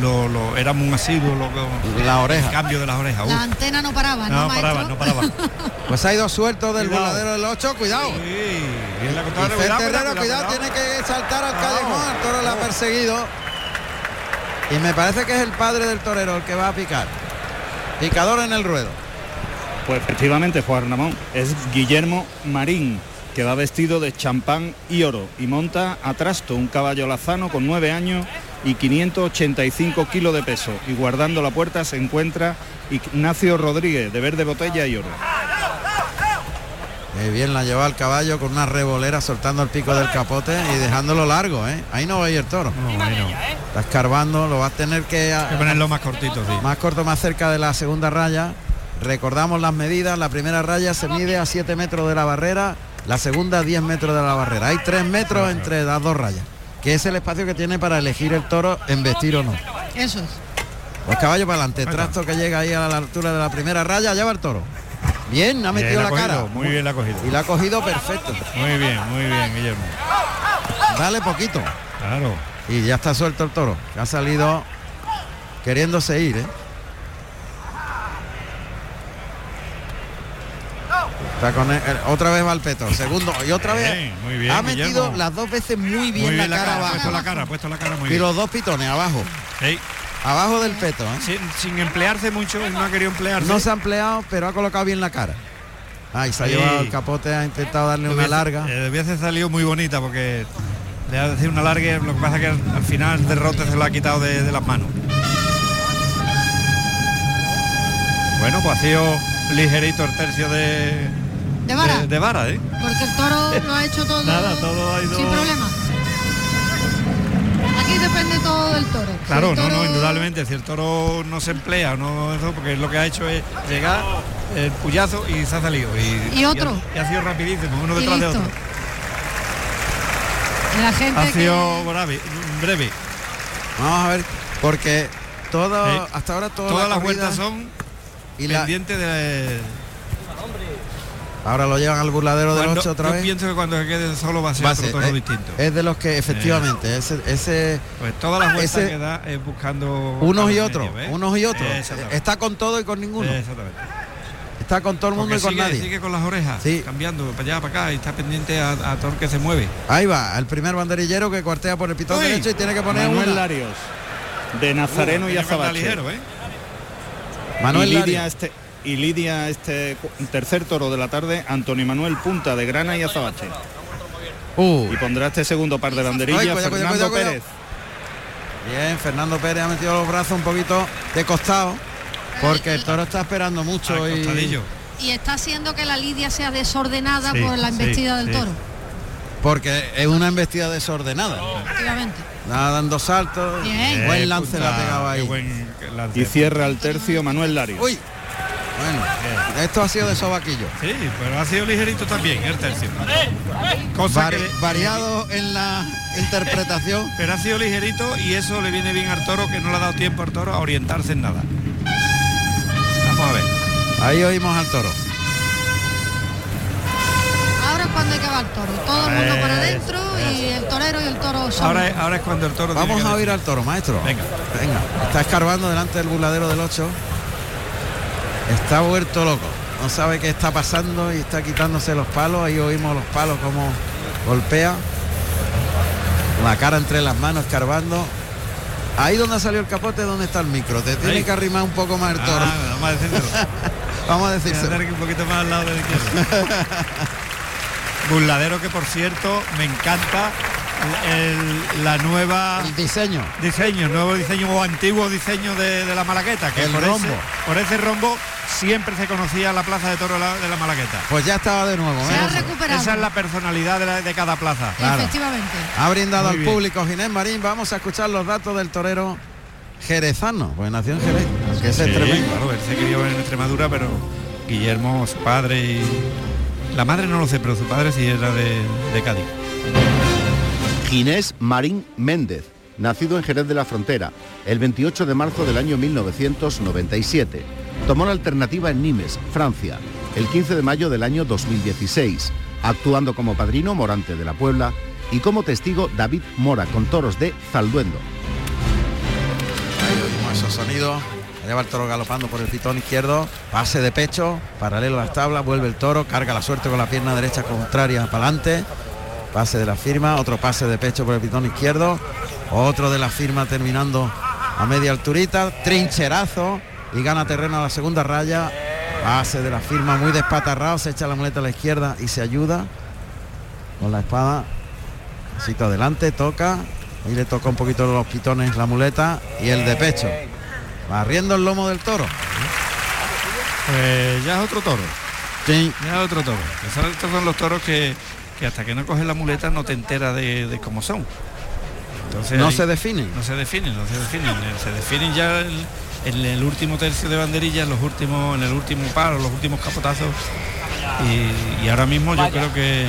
lo, lo, éramos un asiduo lo, lo- La oreja. el cambio de las orejas. La Uf, antena no paraba, ¿no, no maestro? paraba, no paraba. <laughs> Pues ha ido suelto del Cuidado. voladero del 8. Cuidado. Sí, bien la Y contadora, Fer cuidado, cuidado, cuidado, cuidado. tiene que saltar al Cuidado. callejón, el toro le ha perseguido. Y me parece que es el padre del torero el que va a picar. Picador en el ruedo. Pues efectivamente, Juan Ramón, es Guillermo Marín, que va vestido de champán y oro y monta a trasto un caballo lazano con nueve años y 585 kilos de peso. Y guardando la puerta se encuentra Ignacio Rodríguez, de verde botella y oro. Qué bien la lleva el caballo con una revolera soltando el pico del capote y dejándolo largo, ¿eh? Ahí no va a ir el toro. No, ahí no. Está escarbando, lo va a tener que... Ponerlo más cortito, sí. más corto, más cerca de la segunda raya. Recordamos las medidas, la primera raya se mide a 7 metros de la barrera, la segunda a 10 metros de la barrera. Hay 3 metros entre las dos rayas, que es el espacio que tiene para elegir el toro en vestir o no. Eso es. Pues caballo para adelante, trasto que llega ahí a la altura de la primera raya, allá va el toro. Bien, ha Bien metido la la ha cogido, cara. Muy bien la ha cogido. Y la ha cogido perfecto. Muy bien, muy bien, Guillermo. Dale poquito. Claro. Y ya está suelto el toro, que ha salido queriéndose ir, ¿eh? Está con otra vez va el peto, segundo y otra vez Bien, muy bien, ha metido Guillermo. las dos veces muy bien, Muy la, cara, ha abajo puesto la cara, ha puesto la cara muy y bien. los dos pitones abajo, Sí, abajo del peto, ¿eh? sin, sin emplearse mucho, él no ha querido emplearse. No se ha empleado, pero ha colocado bien la cara. Ahí se ha Sí. llevado el capote, ha intentado darle una larga. eh, hubiese salido muy bonita porque le ha decir una larga, lo que pasa es que al, al final el derrote se lo ha quitado de, de las manos. Bueno, pues ha sido ligerito el tercio de, de vara. De, de vara, ¿eh? Porque el toro lo ha hecho todo, Nada, todo ha ido- sin problema. Aquí depende todo del toro. Si Claro, no, no, indudablemente, si el toro no se emplea, no eso, porque lo que ha hecho es llegar, el puyazo y se ha salido. Y, Y otro. ha, y ha sido rapidísimo, uno detrás de otro. La gente Ha que- sido breve, breve. Vamos a ver, porque todo, hasta ahora toda Todas la las vueltas son y la- pendientes de... ahora lo llevan al burladero del Cuando- 8 otra yo vez. pienso que cuando se quede solo va a ser Va a otro toro eh, distinto. Es de los que efectivamente, ese, ese Pues todas las vueltas ese- que da es buscando... unos y otros, ¿eh? unos y otros. Está con todo y con ninguno. Exactamente. Está con todo el mundo Porque y con sigue, nadie. sigue con las orejas, Sí. cambiando para allá, para acá, y está pendiente a, a todo el que se mueve. Ahí va, el primer banderillero que cuartea por el pitón Uy. derecho y tiene que poner Manuel una. Larios, de Nazareno Uh, y Azabache. ligero, ¿eh? Manuel y Lidia Larios. este y Lidia este tercer toro de la tarde, Antonio Manuel Punta de Grana y Azabache. Uh, Y pondrá este segundo par de banderillas Ay, cuidado, cuidado, Fernando cuidado, Pérez. bien, Fernando Pérez ha metido los brazos un poquito de costado. Porque el toro está esperando mucho y está haciendo que la lidia sea desordenada Sí, por la sí, embestida del sí. toro. porque es una embestida desordenada. Efectivamente. Dando saltos. Bien. Buen lance pegado qué ahí. buen lance. Y cierra el tercio Manuel Larios. Uy. Bueno, esto ha sido de sobaquillo. Sí, pero ha sido ligerito también el tercio. Cosa Vari- que- variado en la interpretación. <laughs> pero ha sido ligerito y eso le viene bien al toro que no le ha dado tiempo al toro a orientarse en nada. Vamos a ver. Ahí oímos al toro. Ahora es cuando hay que va el toro. Todo el mundo para adentro y el torero y el toro solo. Ahora, es- ahora es cuando el toro. tiene Vamos que a oír al toro, maestro. Venga. Venga. Está escarbando delante del burladero del 8. Está vuelto loco. No sabe qué está pasando y está quitándose los palos. Ahí oímos los palos como golpea. La cara entre las manos escarbando. Ahí donde salió el capote, donde está el micro. Te tiene Ahí. que arrimar un poco más el toro. Ah, vamos a decirlo. <laughs> Vamos a aquí un poquito más al lado de la izquierda. <laughs> Burladero que por cierto me encanta el- la nueva El diseño. diseño, nuevo diseño o antiguo diseño de, de la Malagueta, que El por rombo. Ese, por ese rombo siempre se conocía la plaza de toro de la, Malagueta. Pues ya estaba de nuevo. Se ¿eh? ha recuperado. Esa es la personalidad de, la- de cada plaza. claro. Efectivamente. Ha brindado Muy al bien. público Ginés Marín. Vamos a escuchar los datos del torero jerezano, pues nació en Jerez, que es Sí, tremendo. claro, él se crió en Extremadura, pero Guillermo, su padre y la madre no lo sé, pero su padre sí era de, de Cádiz. Ginés Marín Méndez, nacido en Jerez de la Frontera, el 28 de marzo del año 1997. Tomó la alternativa en Nimes, Francia, el 15 de mayo del año 2016, actuando como padrino Morante de la Puebla y como testigo David Mora con toros de Zalduendo. Ahí esos sonidos. Lleva el toro galopando por el pitón izquierdo, pase de pecho, paralelo a las tablas, vuelve el toro, carga la suerte con la pierna derecha contraria para adelante, pase de la firma, otro pase de pecho por el pitón izquierdo, otro de la firma terminando a media alturita, trincherazo y gana terreno a la segunda raya, pase de la firma muy despatarrado, se echa la muleta a la izquierda y se ayuda con la espada, pasito adelante, toca, y le toca un poquito los pitones la muleta y el de pecho. Barriendo el lomo del toro. Pues ya es otro toro, Sí, ya es otro toro. Esos- son los toros que, que hasta que no coges la muleta no te enteras de, de cómo son. Entonces no ahí- se definen. no se definen, no se definen. Eh, Se definen ya en el último tercio de banderilla, en los últimos, en el último paro, los últimos capotazos. Y, y ahora mismo yo creo que,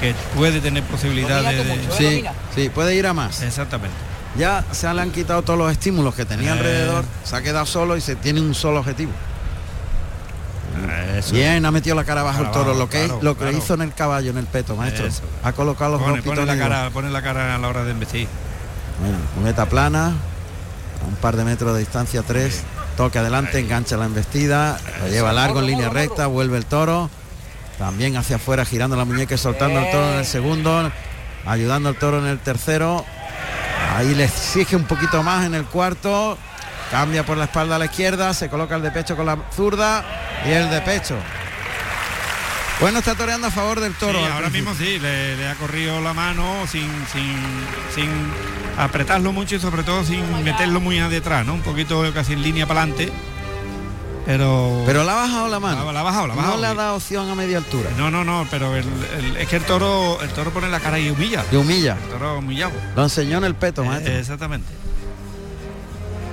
que puede tener posibilidad de, de- Sí, sí, puede ir a más. Exactamente. Ya se le han quitado todos los estímulos que tenía Eh. alrededor, se ha quedado solo y se tiene un solo objetivo. Eso. Bien, ha metido la cara bajo el toro, lo que, claro, lo que claro. hizo en el caballo, en el peto, maestro. Eso. Ha colocado los Pone, dos pone la cara, pone la cara a la hora de investir. Bueno, muleta plana, a un par de metros de distancia, tres, toque adelante, engancha la embestida, lo lleva largo en línea recta, vuelve el toro, también hacia afuera girando la muñeca y soltando el toro en el segundo, ayudando al toro en el tercero, ahí le exige un poquito más en el cuarto, cambia por la espalda a la izquierda, se coloca el de pecho con la zurda y el de pecho. Bueno, está toreando a favor del toro. Sí, ahora principio. mismo sí, le, le ha corrido la mano sin, sin, sin apretarlo mucho y sobre todo sin meterlo muy detrás, ¿no? Un poquito casi en línea para adelante. pero Pero la ha bajado la mano. La- la ha bajado, la ha bajado. No le ha dado opción a media altura. no, no, no, pero el- el- es que el toro, el toro pone la cara y humilla. Y humilla. El toro humillado. Lo enseñó en el peto, maestro. Eh, exactamente.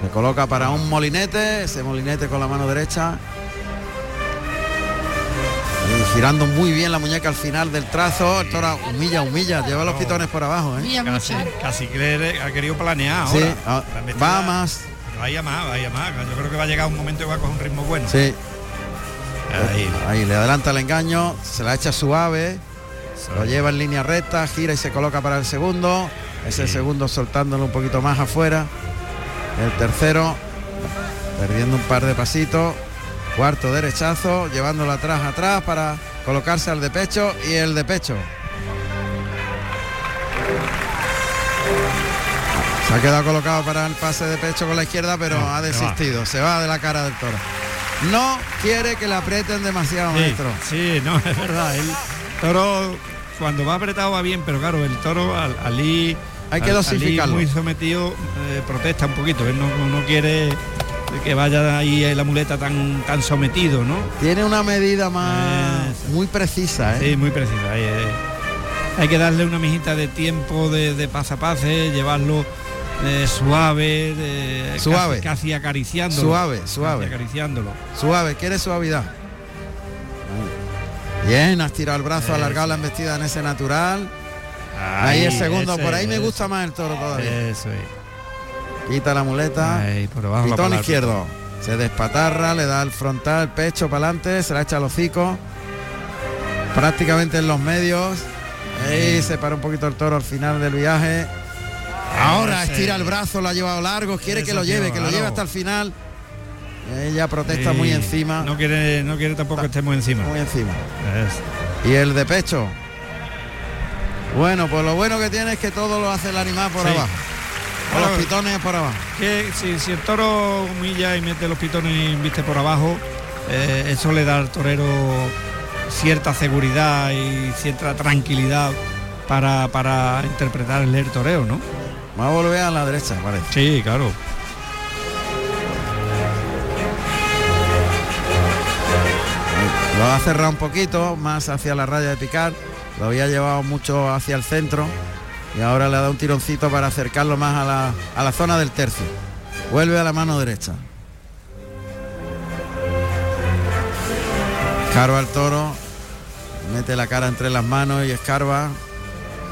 Le coloca para un molinete, ese molinete con la mano derecha. Y girando muy bien la muñeca al final del trazo. El toro humilla, humilla, lleva los pitones por abajo. ¿eh? Casi, casi que ha querido planear Sí, ahora. ah, La embestida- va más. Vaya más, vaya más. Yo creo que va a llegar un momento que va a coger un ritmo bueno. Sí, Ahí. ahí le adelanta el engaño, se la echa suave, lo lleva en línea recta, gira y se coloca para el segundo. Ese Sí. segundo soltándolo un poquito más afuera. El tercero, perdiendo un par de pasitos. Cuarto derechazo, llevándolo atrás, atrás para colocarse al de pecho y el de pecho. Se ha quedado colocado para el pase de pecho con la izquierda, pero No, ha se desistido. Se va de la cara del toro. No quiere que le aprieten demasiado, Sí, maestro. sí, no, <laughs> es verdad. El toro cuando va apretado va bien, pero claro, el toro al, Hay que al- dosificarlo. muy sometido eh, protesta un poquito. Él no, no quiere que vaya ahí la muleta tan tan sometido, ¿no? Tiene una medida más Eso. muy precisa, ¿eh? Sí, muy eh, hay que darle una mijita de tiempo de, de pase a pase, llevarlo eh, suave, Suave. casi, casi acariciándolo. Suave, Casi suave. acariciándolo. Suave, quiere suavidad. Bien, has tirado el brazo, alargado la embestida en ese natural. Ahí, el segundo, ese, por ahí me gusta más el toro todavía. Eso es. Quita la muleta. Ahí, por abajo la Pitón izquierdo. Se despatarra, le da el frontal, pecho para adelante, se la echa al hocico. Prácticamente en los medios. Ahí se para un poquito el toro al final del viaje. Ahora estira el brazo, lo ha llevado largo, quiere que lo lleve, que lo lleve hasta el final. Ella protesta Sí, muy encima. No quiere, no quiere tampoco que estemos encima. Muy encima. Es- Y el de pecho. Bueno, pues lo bueno que tiene es que todo lo hace el animal por Sí. abajo. Con los pitones por abajo. que si, si el toro humilla y mete los pitones y viste por abajo, eh, eso le da al torero cierta seguridad y cierta tranquilidad para, para interpretar el toreo, ¿no? Va a volver a la derecha, parece. Sí, claro. Lo ha cerrado un poquito más hacia la raya de picar. Lo había llevado mucho hacia el centro. Y ahora le dado un tironcito para acercarlo más a la, a la zona del tercio. Vuelve a la mano derecha. Escarba el toro. Mete la cara entre las manos y escarba.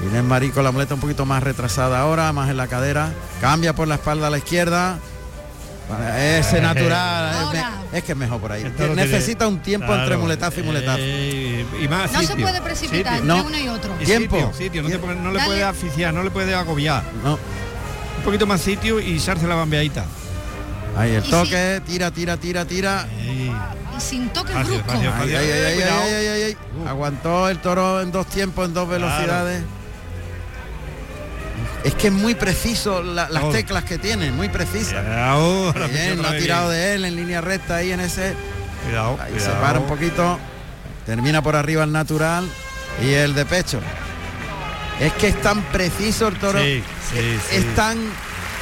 Inés Marico la muleta un poquito más retrasada ahora, más en la cadera. Cambia por la espalda a la izquierda. Ese natural. es, Ahora. me- es que es mejor por ahí. Necesita tiene- un tiempo claro, entre muletazo y muletazo. eh, y más No se puede precipitar Sitio. entre No. uno y otro. Y Tiempo. Sitio, sitio, no, Tiempo. le puede asfixiar, no le puede agobiar. No, Un poquito más sitio y echarse la bambeadita. ahí el toque, tira, tira, tira, tira. Ahí. Y sin toque brusco. Aguantó el toro en dos tiempos, en dos velocidades. Es que es muy preciso la- las teclas que tiene, muy precisas. Ahora, Bien, lo ha tirado de él en línea recta ahí en ese. Cuidado, Ahí se cuidado. para un poquito. Termina por arriba el natural y el de pecho. Es que es tan preciso el toro. Sí, sí, sí. Es tan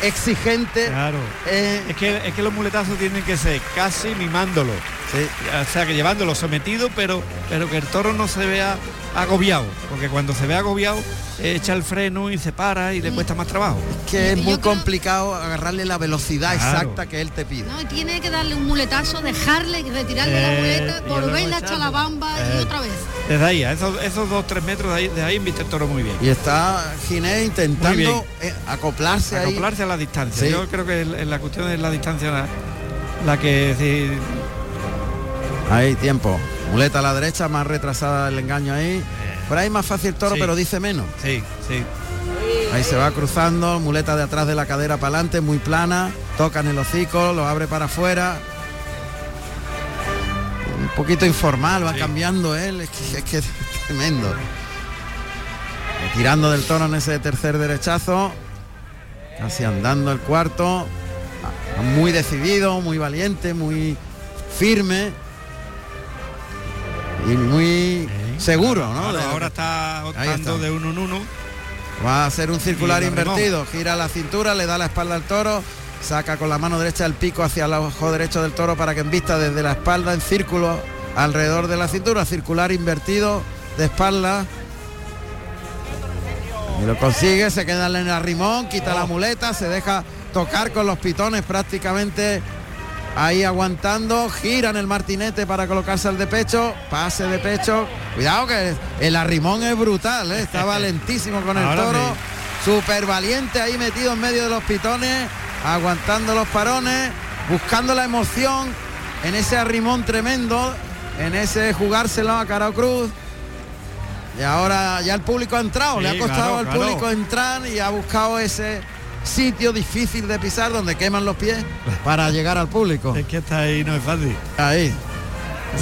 exigente. Claro. eh, Es que, es que los muletazos tienen que ser casi mimándolo. Sí. O sea, que llevándolo sometido, pero, pero que el toro no se vea agobiado. Porque cuando se ve agobiado, echa el freno y se para y le cuesta más trabajo. que es muy creo- complicado agarrarle la velocidad Claro. exacta que él te pide. No, tiene que darle un muletazo, dejarle, retirarle la Eh, muleta, y luego volverla a echar la bamba y Eh. otra vez. Desde ahí, a esos, esos dos, tres metros de ahí, de ahí viste el toro muy bien. Y está Ginés intentando eh, acoplarse ahí. Acoplarse a la distancia. Sí. Yo creo que el- en la cuestión de la distancia la, la que Ahí, tiempo. Muleta a la derecha, más retrasada el engaño ahí. Por ahí más fácil toro, Sí. pero dice menos. sí, sí. Ahí se va cruzando, muleta de atrás de la cadera para adelante, muy plana. Toca en el hocico, lo abre para afuera. Un poquito informal, va Sí. cambiando él. Es que, es que es tremendo. Tirando del toro en ese tercer derechazo. Casi andando el cuarto. Muy decidido, muy valiente, muy firme. Y muy seguro, ¿no? Ahora, De está optando está. de uno en uno. Va a hacer un circular invertido, gira la cintura, le da la espalda al toro saca con la mano derecha el pico hacia el ojo derecho del toro para que envista desde la espalda en círculo alrededor de la cintura, circular invertido de espalda. Y lo consigue, se queda en el arrimón, quita la muleta, se deja tocar con los pitones prácticamente ahí aguantando, giran el martinete para colocarse al de pecho, pase de pecho. Cuidado que el arrimón es brutal, ¿eh? está <laughs> valentísimo con el Ahora toro. sí. Súper valiente ahí metido en medio de los pitones, aguantando los parones, buscando la emoción en ese arrimón tremendo, en ese jugárselo a Caro Cruz. Y ahora ya el público ha entrado, le ha costado claro, al claro. público entrar y ha buscado ese sitio difícil de pisar donde queman los pies para llegar al público. Es que está ahí no es fácil. Ahí.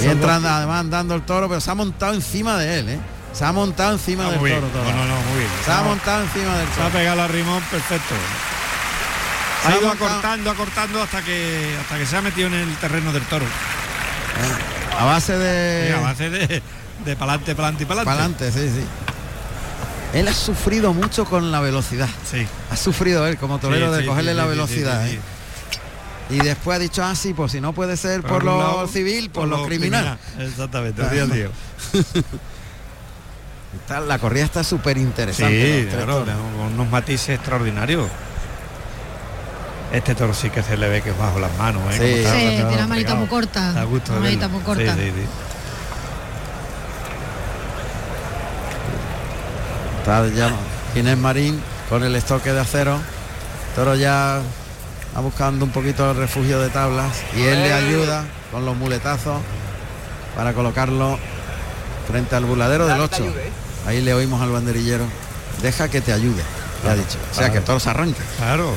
Y entran además andando el toro, pero se ha montado encima de él, ¿eh? Se ha montado encima Ah, del muy toro. bien. todo. No, no, no, muy bien. Se ha montado encima del Se ha toro. pegado al rimón perfecto. Se Ha ido montado- acortando, acortando hasta que hasta que se ha metido en el terreno del toro. A base de... Sí, a base de, de pa'lante, pa'lante y pa'lante. Para adelante, sí, sí. Él ha sufrido mucho con la velocidad. Sí. Ha sufrido él como torero Sí, de sí, cogerle sí, la sí, sí, velocidad. sí, sí. ¿eh? Y después ha dicho, ah, sí, pues si no puede ser por, lo lado, civil, por, lo criminal. Exactamente, al <laughs> día. Está- la corrida está súper Sí, interesante. claro, toros. con unos matices extraordinarios. Este toro sí que se le ve que es bajo las manos, ¿eh? Sí. Está Sí, tiene la manita muy corta. Da gusto La manita muy corta. Sí, sí, Está ya Ginés Marín con el estoque de acero. Toro ya va buscando un poquito el refugio de tablas y él le ayuda con los muletazos para colocarlo frente al burladero del 8. Ahí le oímos al banderillero. Deja que te ayude, le ha dicho. O sea que toro se arranca. Claro.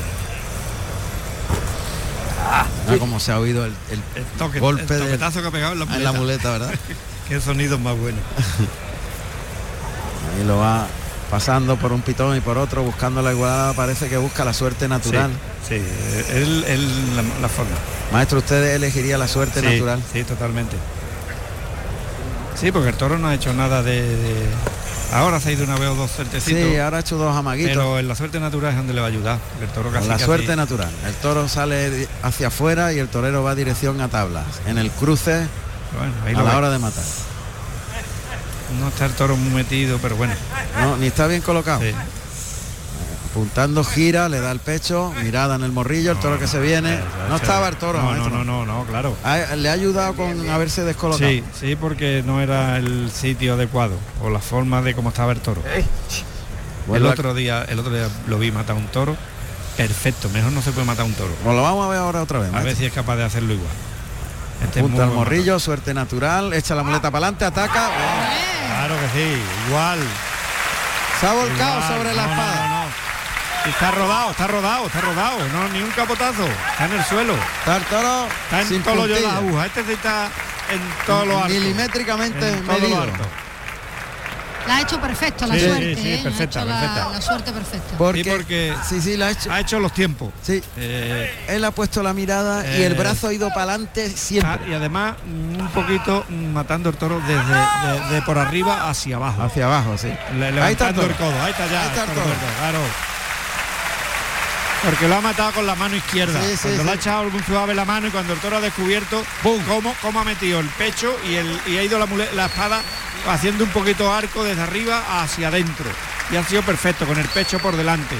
Mira cómo se ha oído el, el El toque, golpe el de- toquetazo que ha pegado en la muleta. en la muleta, ¿verdad? <laughs> Qué sonido más bueno. <laughs> Ahí lo va pasando por un pitón y por otro, buscando la igualdad, parece que busca la suerte natural. Sí, sí, él, él- la, la forma. Maestro, usted elegiría la suerte Sí, natural. Sí, totalmente. Sí, porque el toro no ha hecho nada de... de- Ahora se ha ido una vez o dos certecitos. Sí, ahora ha hecho dos amaguitos. pero en la suerte natural es donde le va a ayudar. El toro casi, la casi- suerte natural. El toro sale hacia afuera y el torero va dirección a tablas. En el cruce Bueno, ahí a la hora de matar. No está el toro muy metido, pero bueno. No, ni está bien colocado. sí. Apuntando, gira, le da el pecho, mirada en el morrillo, el toro que se viene. No estaba el toro, No, no, maestro. no, no, no, claro. Le ha ayudado con haberse descolocado. Sí, sí, porque no era el sitio adecuado o la forma de cómo estaba el toro. El otro día, el otro día lo vi matar un toro. Perfecto, mejor no se puede matar un toro. Pues lo vamos a ver ahora otra vez. A maestro. ver si es capaz de hacerlo igual. Este Punta al morrillo, suerte natural, echa la muleta para adelante, ataca. Que sí, igual. Se ha volcado igual. sobre la No, espada. no, no. Está rodado, está rodado, está rodado. No, ni un capotazo. Está en el suelo. Está el toro Está en todo lo de la aguja. Este sí está en todo lo alto. Milimétricamente En todo lo medido. alto. La ha hecho perfecto, la Sí, suerte. sí, sí, ¿eh? Ha perfecta, hecho la- perfecta. La, suerte perfecta. Porque, Sí, porque- sí, sí, la ha hecho. Ha hecho los tiempos. Sí, Eh, él ha puesto la mirada y el Eh, brazo ha ido para adelante ah, siempre. y además mm, un poquito mm, matando el toro desde de, de por arriba hacia abajo. Hacia abajo, sí. Le- Ahí está el levantando el, codo. Ahí está ya. Ahí está el toro toro. muerto, claro. Porque lo ha matado con la mano izquierda. Sí, sí, cuando sí. le ha echado muy suave la mano y cuando el toro ha descubierto cómo, cómo ha metido el pecho y, el, y ha ido la, mule- la espada haciendo un poquito arco desde arriba hacia adentro. Y ha sido perfecto, con el pecho por delante.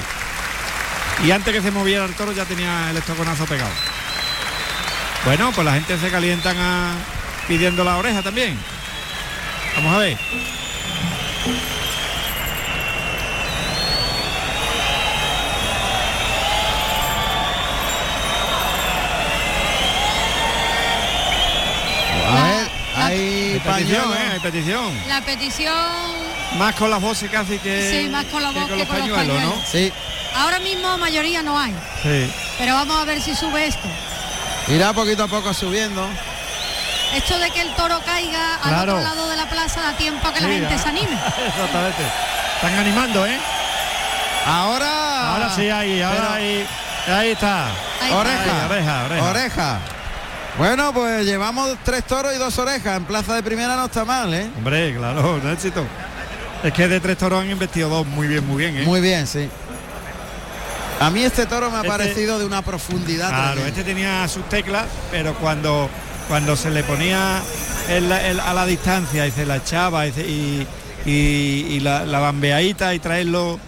Y antes que se moviera el toro ya tenía el estoconazo pegado. Bueno, pues la gente se calientan a- pidiendo la oreja también. Vamos a ver. A ver, hay pañuelo. ¿eh? Petición. La petición Más con las voces casi que, Sí, más con la voz que los con los pañuelos, ¿no? Sí, ahora mismo mayoría no hay, Sí. pero vamos a ver si sube esto. irá poquito a poco subiendo. Esto de que el toro caiga al Claro. otro lado de la plaza da tiempo a que la gente ah. se anime. <laughs> Exactamente. Están animando, ¿eh? Ahora. Ahora sí, ahí, ahora Pero- ahí. Ahí está. Ahí está. Oreja. Ahí, oreja, oreja. Oreja. Bueno, pues llevamos tres toros y dos orejas. En plaza de primera no está mal, ¿eh? Hombre, claro, un éxito. Es que de tres toros han investido dos muy bien, muy bien, ¿eh? Muy bien, sí. A mí este toro me ha Este- parecido de una profundidad. Claro, tremenda. este tenía sus teclas, pero cuando cuando se le ponía el- a la distancia y se la echaba y la, la bambeadita y traerlo,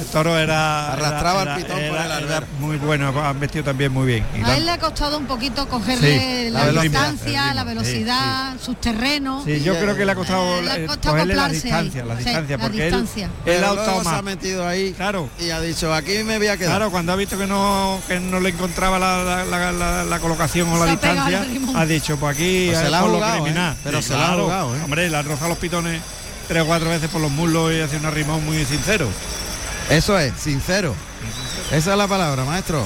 el toro era Arrastraba era- el pitón por era- el era albero. muy bueno, han vestido también muy bien. Y A él le ha costado un poquito cogerle Sí, la, la velocidad, distancia, la velocidad, sus terrenos. Sí, yo creo que le ha costado, Eh, le ha eh, costado cogerle la ahí. distancia, la Sí, distancia, la porque distancia. él, ha se ha metido ahí Claro, y ha dicho, aquí me voy a quedar. claro, cuando ha visto que no que no le encontraba la, la- la- la- la colocación o la Se ha distancia, ha dicho, pues aquí Pues se la ha jugado, criminal. ¿eh? Pero Sí, se la ha jugado, ¿eh? Hombre, le han rozado los pitones tres o cuatro veces por los muslos y hace un arrimón muy sincero. Eso es, sincero. Esa es la palabra, maestro.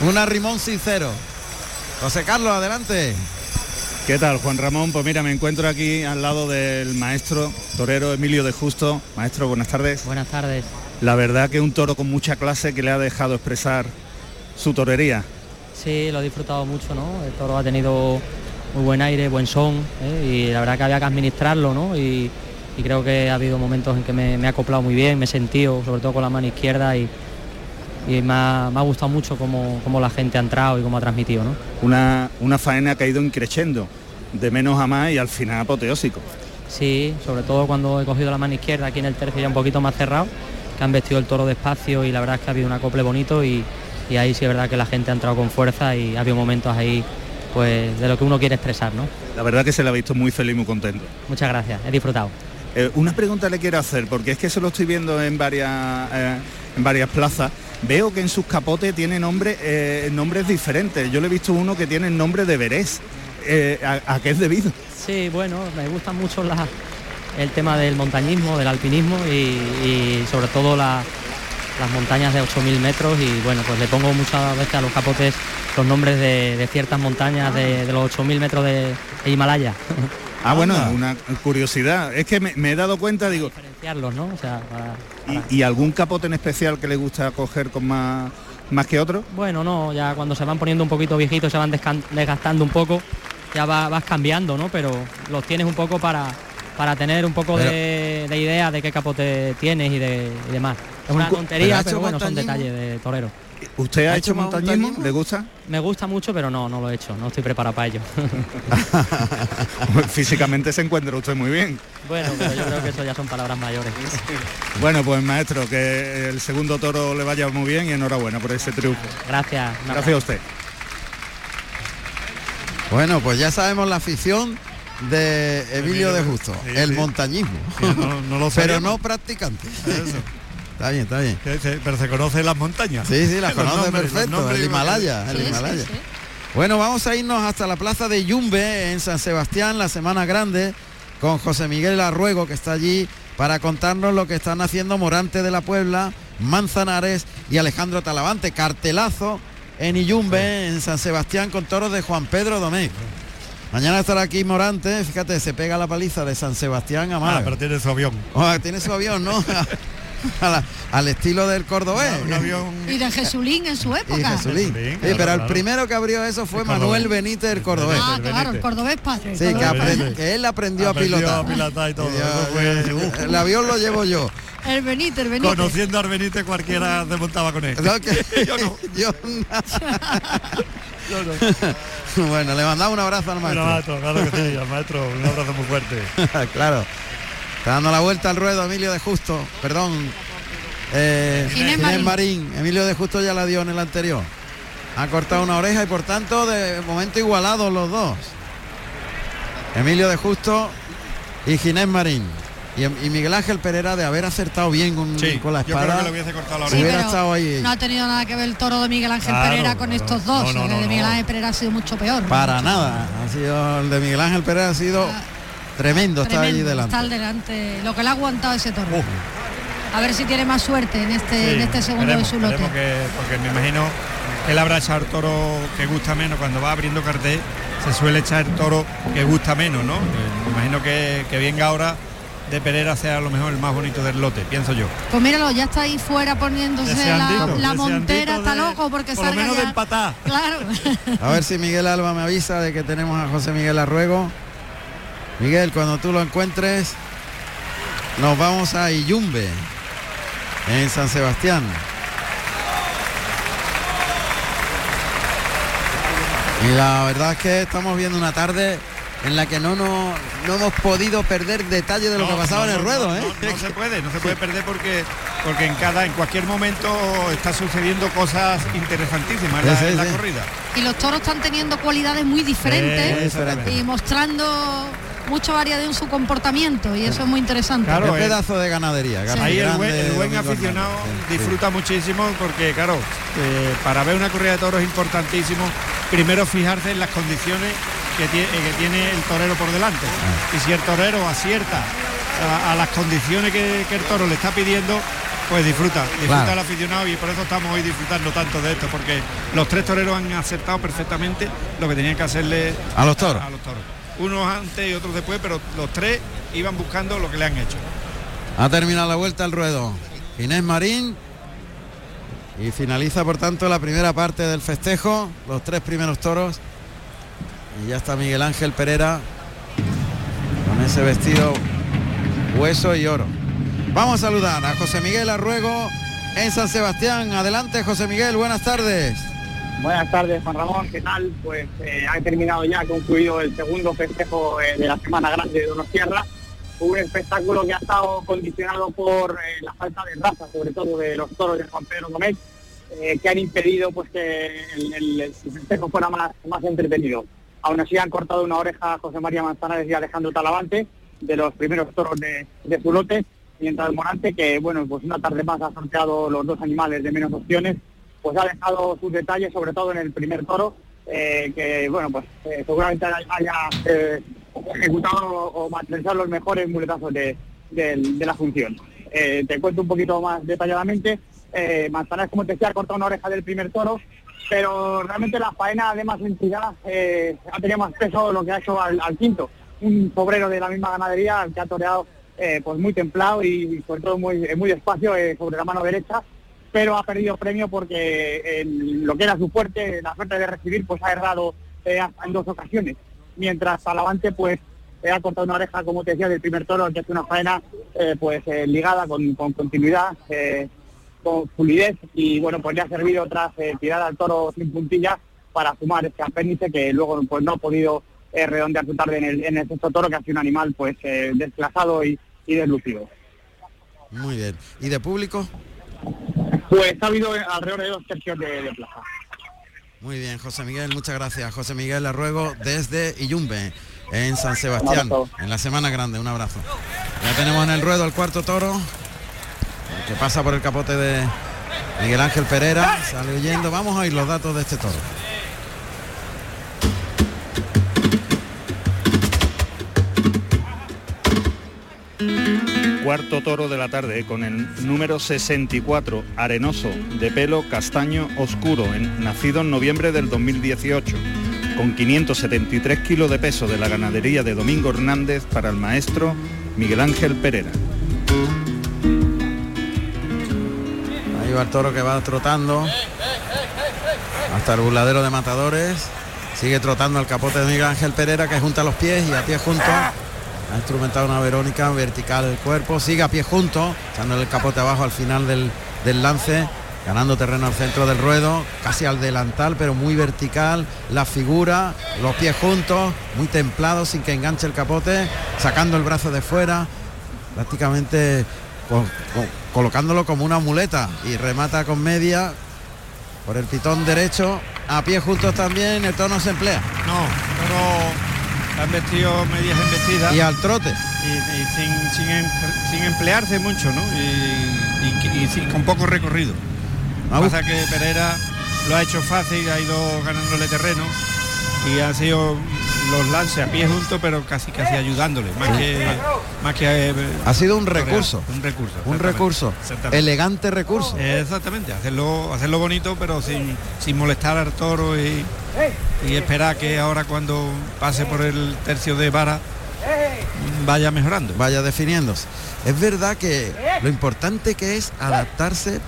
Un arrimón sincero. José Carlos, adelante. ¿Qué tal, Juan Ramón? Pues mira, me encuentro aquí al lado del maestro torero Emilio de Justo. Maestro, buenas tardes. Buenas tardes. La verdad que un toro con mucha clase que le ha dejado expresar su torería. Sí, lo he disfrutado mucho, ¿no? El toro ha tenido muy buen aire, buen son, ¿eh? y la verdad que había que administrarlo, ¿no? Y, y creo que ha habido momentos en que me, me he acoplado muy bien, me he sentido, sobre todo con la mano izquierda, y, y me, ha, me ha gustado mucho cómo, cómo la gente ha entrado y cómo ha transmitido, ¿no? Una, una faena que ha ido increciendo, de menos a más y al final apoteósico. Sí, sobre todo cuando he cogido la mano izquierda aquí en el tercio ya un poquito más cerrado, que han vestido el toro despacio y la verdad es que ha habido un acople bonito y, y ahí sí es verdad que la gente ha entrado con fuerza y ha habido momentos ahí pues de lo que uno quiere expresar, ¿no? La verdad que se le ha visto muy feliz y muy contento. Muchas gracias, he disfrutado. Eh, una pregunta le quiero hacer, porque es que se lo estoy viendo en varias, eh, en varias plazas. Veo que en sus capotes tiene nombre, eh, nombres diferentes. Yo le he visto uno que tiene el nombre de Berés. Eh, ¿a, qué es debido? Sí, bueno, me gusta mucho el tema del montañismo, del alpinismo y, sobre todo la- las montañas de 8.000 metros y bueno, pues le pongo muchas veces a los capotes los nombres de, de ciertas montañas de, de los 8.000 metros de, de Himalaya. <laughs> Ah, bueno, una curiosidad. Es que me, me he dado cuenta, digo, Diferenciarlos, ¿no? O sea, para- para- ¿y, y algún capote en especial que le gusta coger con más, más que otro? Bueno, no, ya cuando se van poniendo un poquito viejitos, se van desgastando un poco, ya va- vas cambiando, ¿no? Pero los tienes un poco para, para tener un poco de, de idea de qué capote tienes y, de, y demás. Es una pero tontería, pero, hecho bueno, son detalles de torero. ¿Usted ha, ¿Ha hecho hecho montañismo? montañismo? ¿Le gusta? Me gusta mucho, pero no, no lo he hecho, no estoy preparado para ello. <laughs> Físicamente se encuentra usted muy bien. bueno, pero yo creo que eso ya son palabras mayores. <laughs> Bueno, pues maestro, que el segundo toro le vaya muy bien y enhorabuena por ese triunfo. Gracias. Gracias a usted. Bueno, pues ya sabemos la afición de Emilio de Justo, Sí, el sí. montañismo. Sí, no- no lo <laughs> pero no practicante. Está bien, está bien. Se- Pero se conocen las montañas. Sí, sí, las <laughs> conoce nombres, perfecto, el Himalaya, el Sí, Himalaya. sí. Bueno, vamos a irnos hasta la plaza de Yumbe en San Sebastián, la Semana Grande, con José Miguel Arruego, que está allí para contarnos lo que están haciendo Morante de la Puebla, Manzanares y Alejandro Talavante. Cartelazo en Iyumbe, en San Sebastián, con toros de Juan Pedro Domecq. Mañana estará aquí Morante, fíjate, se pega la paliza de San Sebastián a Ah, Málaga. pero tiene su avión. Oh, tiene su avión, ¿no? <laughs> <laughs> La- al estilo del cordobés. Un avión. Y de Jesulín en su Y época. Jesulín. Jesulín, Sí, claro, pero el primero que abrió eso fue El Manuel cordobés. Benítez el cordobés. Ah, El claro, el Benítez. cordobés padre. Sí, que, cordobés apre- padre. que él aprendió, Aprendió a pilotar. a pilotar y todo. Y yo- Eso fue- el avión lo llevo yo. El Benítez, el Benítez. Conociendo a Arbenite cualquiera se montaba con él. No, que- <laughs> Yo no. <laughs> yo no. bueno, le mandamos un abrazo al Bueno, maestro. maestro, claro que sí, al maestro, un abrazo muy fuerte. claro. Está dando la vuelta al ruedo Emilio de Justo. Perdón. Eh, Ginés Ginés Marín. Marín. Emilio de Justo ya la dio en el anterior. Ha cortado una oreja y por tanto de momento igualados los dos. Emilio de Justo y Ginés Marín. Y, y Miguel Ángel Pereira de haber acertado bien con, Sí, con la yo creo espada. que le hubiese cortado la Sí, oreja. hubiera pero estado ahí. No ha tenido nada que ver el toro de Miguel Ángel Claro, Pereira con claro. estos dos. No, no, el no, de Miguel no. Ángel Pereira ha sido mucho peor. Para mucho nada. Ha sido el de Miguel Ángel Pereira ha sido Ah, tremendo allí Tremendo, delante. Está al delante. Lo que le ha aguantado ese toro. Uf. A ver si tiene más suerte en este, Sí, en este segundo de su lote. que, porque me imagino que él habrá echado el toro que gusta menos cuando va abriendo cartel se suele echar el toro que gusta menos no Eh, me imagino que, que venga ahora de Pereira sea a lo mejor el más bonito del lote pienso yo Pues míralo, ya está ahí fuera poniéndose la, Deseandito, la deseandito montera, está loco porque por lo salga menos de empatar Claro. A ver si Miguel Alba me avisa de que tenemos a José Miguel Arruego. Miguel, cuando tú lo encuentres, nos vamos a Iyumbe, en San Sebastián. Y la verdad es que estamos viendo una tarde en la que no, no, no hemos podido perder detalle de lo que pasaba no, en el ruedo. ¿eh? No, <laughs> se puede, no se puede perder porque, porque en cada, en cualquier momento está sucediendo cosas interesantísimas la, en la corrida. Y los toros están teniendo cualidades muy diferentes y mostrando mucha variedad en su comportamiento y eso es muy interesante. Claro, Qué eh. pedazo de ganadería. gana Ahí el buen, el buen Domingo aficionado sí. disfruta muchísimo porque, claro, eh, para ver una corrida de toros es importantísimo primero fijarse en las condiciones que tiene, que tiene el torero por delante. Ah. Y si el torero acierta a, a las condiciones que, que el toro le está pidiendo, pues disfruta, disfruta Claro. el aficionado y por eso estamos hoy disfrutando tanto de esto, porque los tres toreros han acertado perfectamente lo que tenían que hacerle A los toros. a los toros. Unos antes y otros después, pero los tres iban buscando lo que le han hecho. Ha terminado la vuelta al ruedo. Inés Marín. Y finaliza por tanto la primera parte del festejo. Los tres primeros toros. Y ya está Miguel Ángel Pereira. Con ese vestido hueso y oro. Vamos a saludar a José Miguel Arruego en San Sebastián. Adelante José Miguel, buenas tardes. Buenas tardes, Juan Ramón, ¿qué tal? Pues eh, ha terminado ya, ha concluido el segundo festejo eh, de la Semana Grande de Donostierra. Un espectáculo que ha estado condicionado por eh, la falta de raza, sobre todo de los toros de Juan Pedro Gómez, eh, que han impedido pues que el, el- el festejo fuera más, más entretenido. Aún así han cortado una oreja a José María Manzanares y Alejandro Talavante, de los primeros toros de, de su lote, mientras Morante, que bueno, pues una tarde más ha sorteado los dos animales de menos opciones, pues ha dejado sus detalles, sobre todo en el primer toro, eh, que bueno, pues eh, seguramente haya eh, ejecutado o materializado los mejores muletazos de, de la función. Te cuento un poquito más detalladamente. Manzanares, como te decía, ha cortado una oreja del primer toro, pero realmente la faena de más entidad ha tenido más peso lo que ha hecho al, quinto. Un sobrero de la misma ganadería que ha toreado pues muy templado y sobre todo muy, muy despacio sobre la mano derecha, pero ha perdido premio porque en lo que era su fuerte, la suerte de recibir, pues ha errado eh, en dos ocasiones. Mientras Talavante, pues eh, ha cortado una oreja, como te decía, del primer toro, que hace una faena eh, pues ligada con, con continuidad, con fluidez y bueno, pues le ha servido tras tirar al toro sin puntilla para sumar este apéndice que luego pues no ha podido redondear su tarde en el, sexto toro, que ha sido un animal pues desplazado y, y deslucido. Muy bien. ¿Y de público? Pues ha habido alrededor de dos tercios de, de plaza. Muy bien, José Miguel, muchas gracias. José Miguel Arruego desde Iyumbe, en San Sebastián, en la Semana Grande. Un abrazo. Ya tenemos en el ruedo al cuarto toro, que pasa por el capote de Miguel Ángel Pereira. Sale huyendo. Vamos a oír los datos de este toro. Cuarto toro de la tarde con el número 64, arenoso, de pelo castaño oscuro, nacido en noviembre del 2018, con 573 kilos de peso de la ganadería de Domingo Hernández para el maestro Miguel Ángel Pereira. Ahí va el toro que va trotando hasta el burladero de matadores. Sigue trotando el capote de Miguel Ángel Pereira que junta los pies y a pie junto. Ha instrumentado una Verónica vertical el cuerpo. Sigue a pie junto, echándole el capote abajo al final del, del lance. Ganando terreno al centro del ruedo, casi al delantal, pero muy vertical. La figura, los pies juntos, muy templado, sin que enganche el capote, sacando el brazo de fuera, prácticamente co- co- colocándolo como una muleta y remata con media por el pitón derecho a pie juntos también el tono se emplea No, pero han vestido medias embestidas. Y al trote. Y, y sin, sin, em- sin emplearse mucho, ¿no? Y, y- y sin- con poco recorrido. Ah, Pasa que Pereira lo ha hecho fácil, ha ido ganándole terreno y han sido los lances a pie juntos, pero casi casi ayudándole, más que más que eh, ha sido un recurso. un recurso, un recurso. elegante recurso. Exactamente, hacerlo, hacerlo bonito, pero sin, sin molestar al toro y, y esperar que ahora cuando pase por el tercio de vara vaya mejorando. vaya definiéndose. Es verdad que lo importante que es adaptarse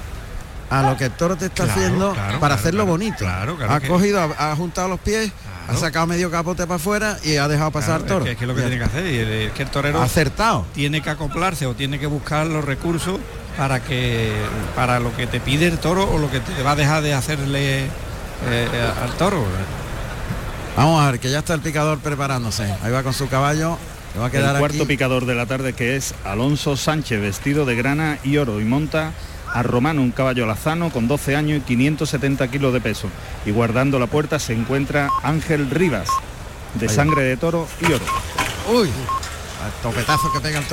a lo que el toro te está Claro, haciendo claro, para claro, hacerlo bonito. Ha cogido ha, ha juntado los pies ha sacado medio capote para afuera y ha dejado pasar al toro. Es que, es que lo que tiene que hacer, y el- es que el torero acertado. tiene que acoplarse o tiene que buscar los recursos para que para lo que te pide el toro o lo que te va a dejar de hacerle eh, al toro. Vamos a ver, que ya está el picador preparándose. Ahí va con su caballo. va a quedar el cuarto aquí. picador de la tarde que es Alonso Sánchez, vestido de grana y oro y monta a Romano, un caballo lazano con 12 años y 570 kilos de peso. Y guardando la puerta se encuentra Ángel Rivas, de Ahí sangre de toro y oro. Uy, al topetazo que pega el toro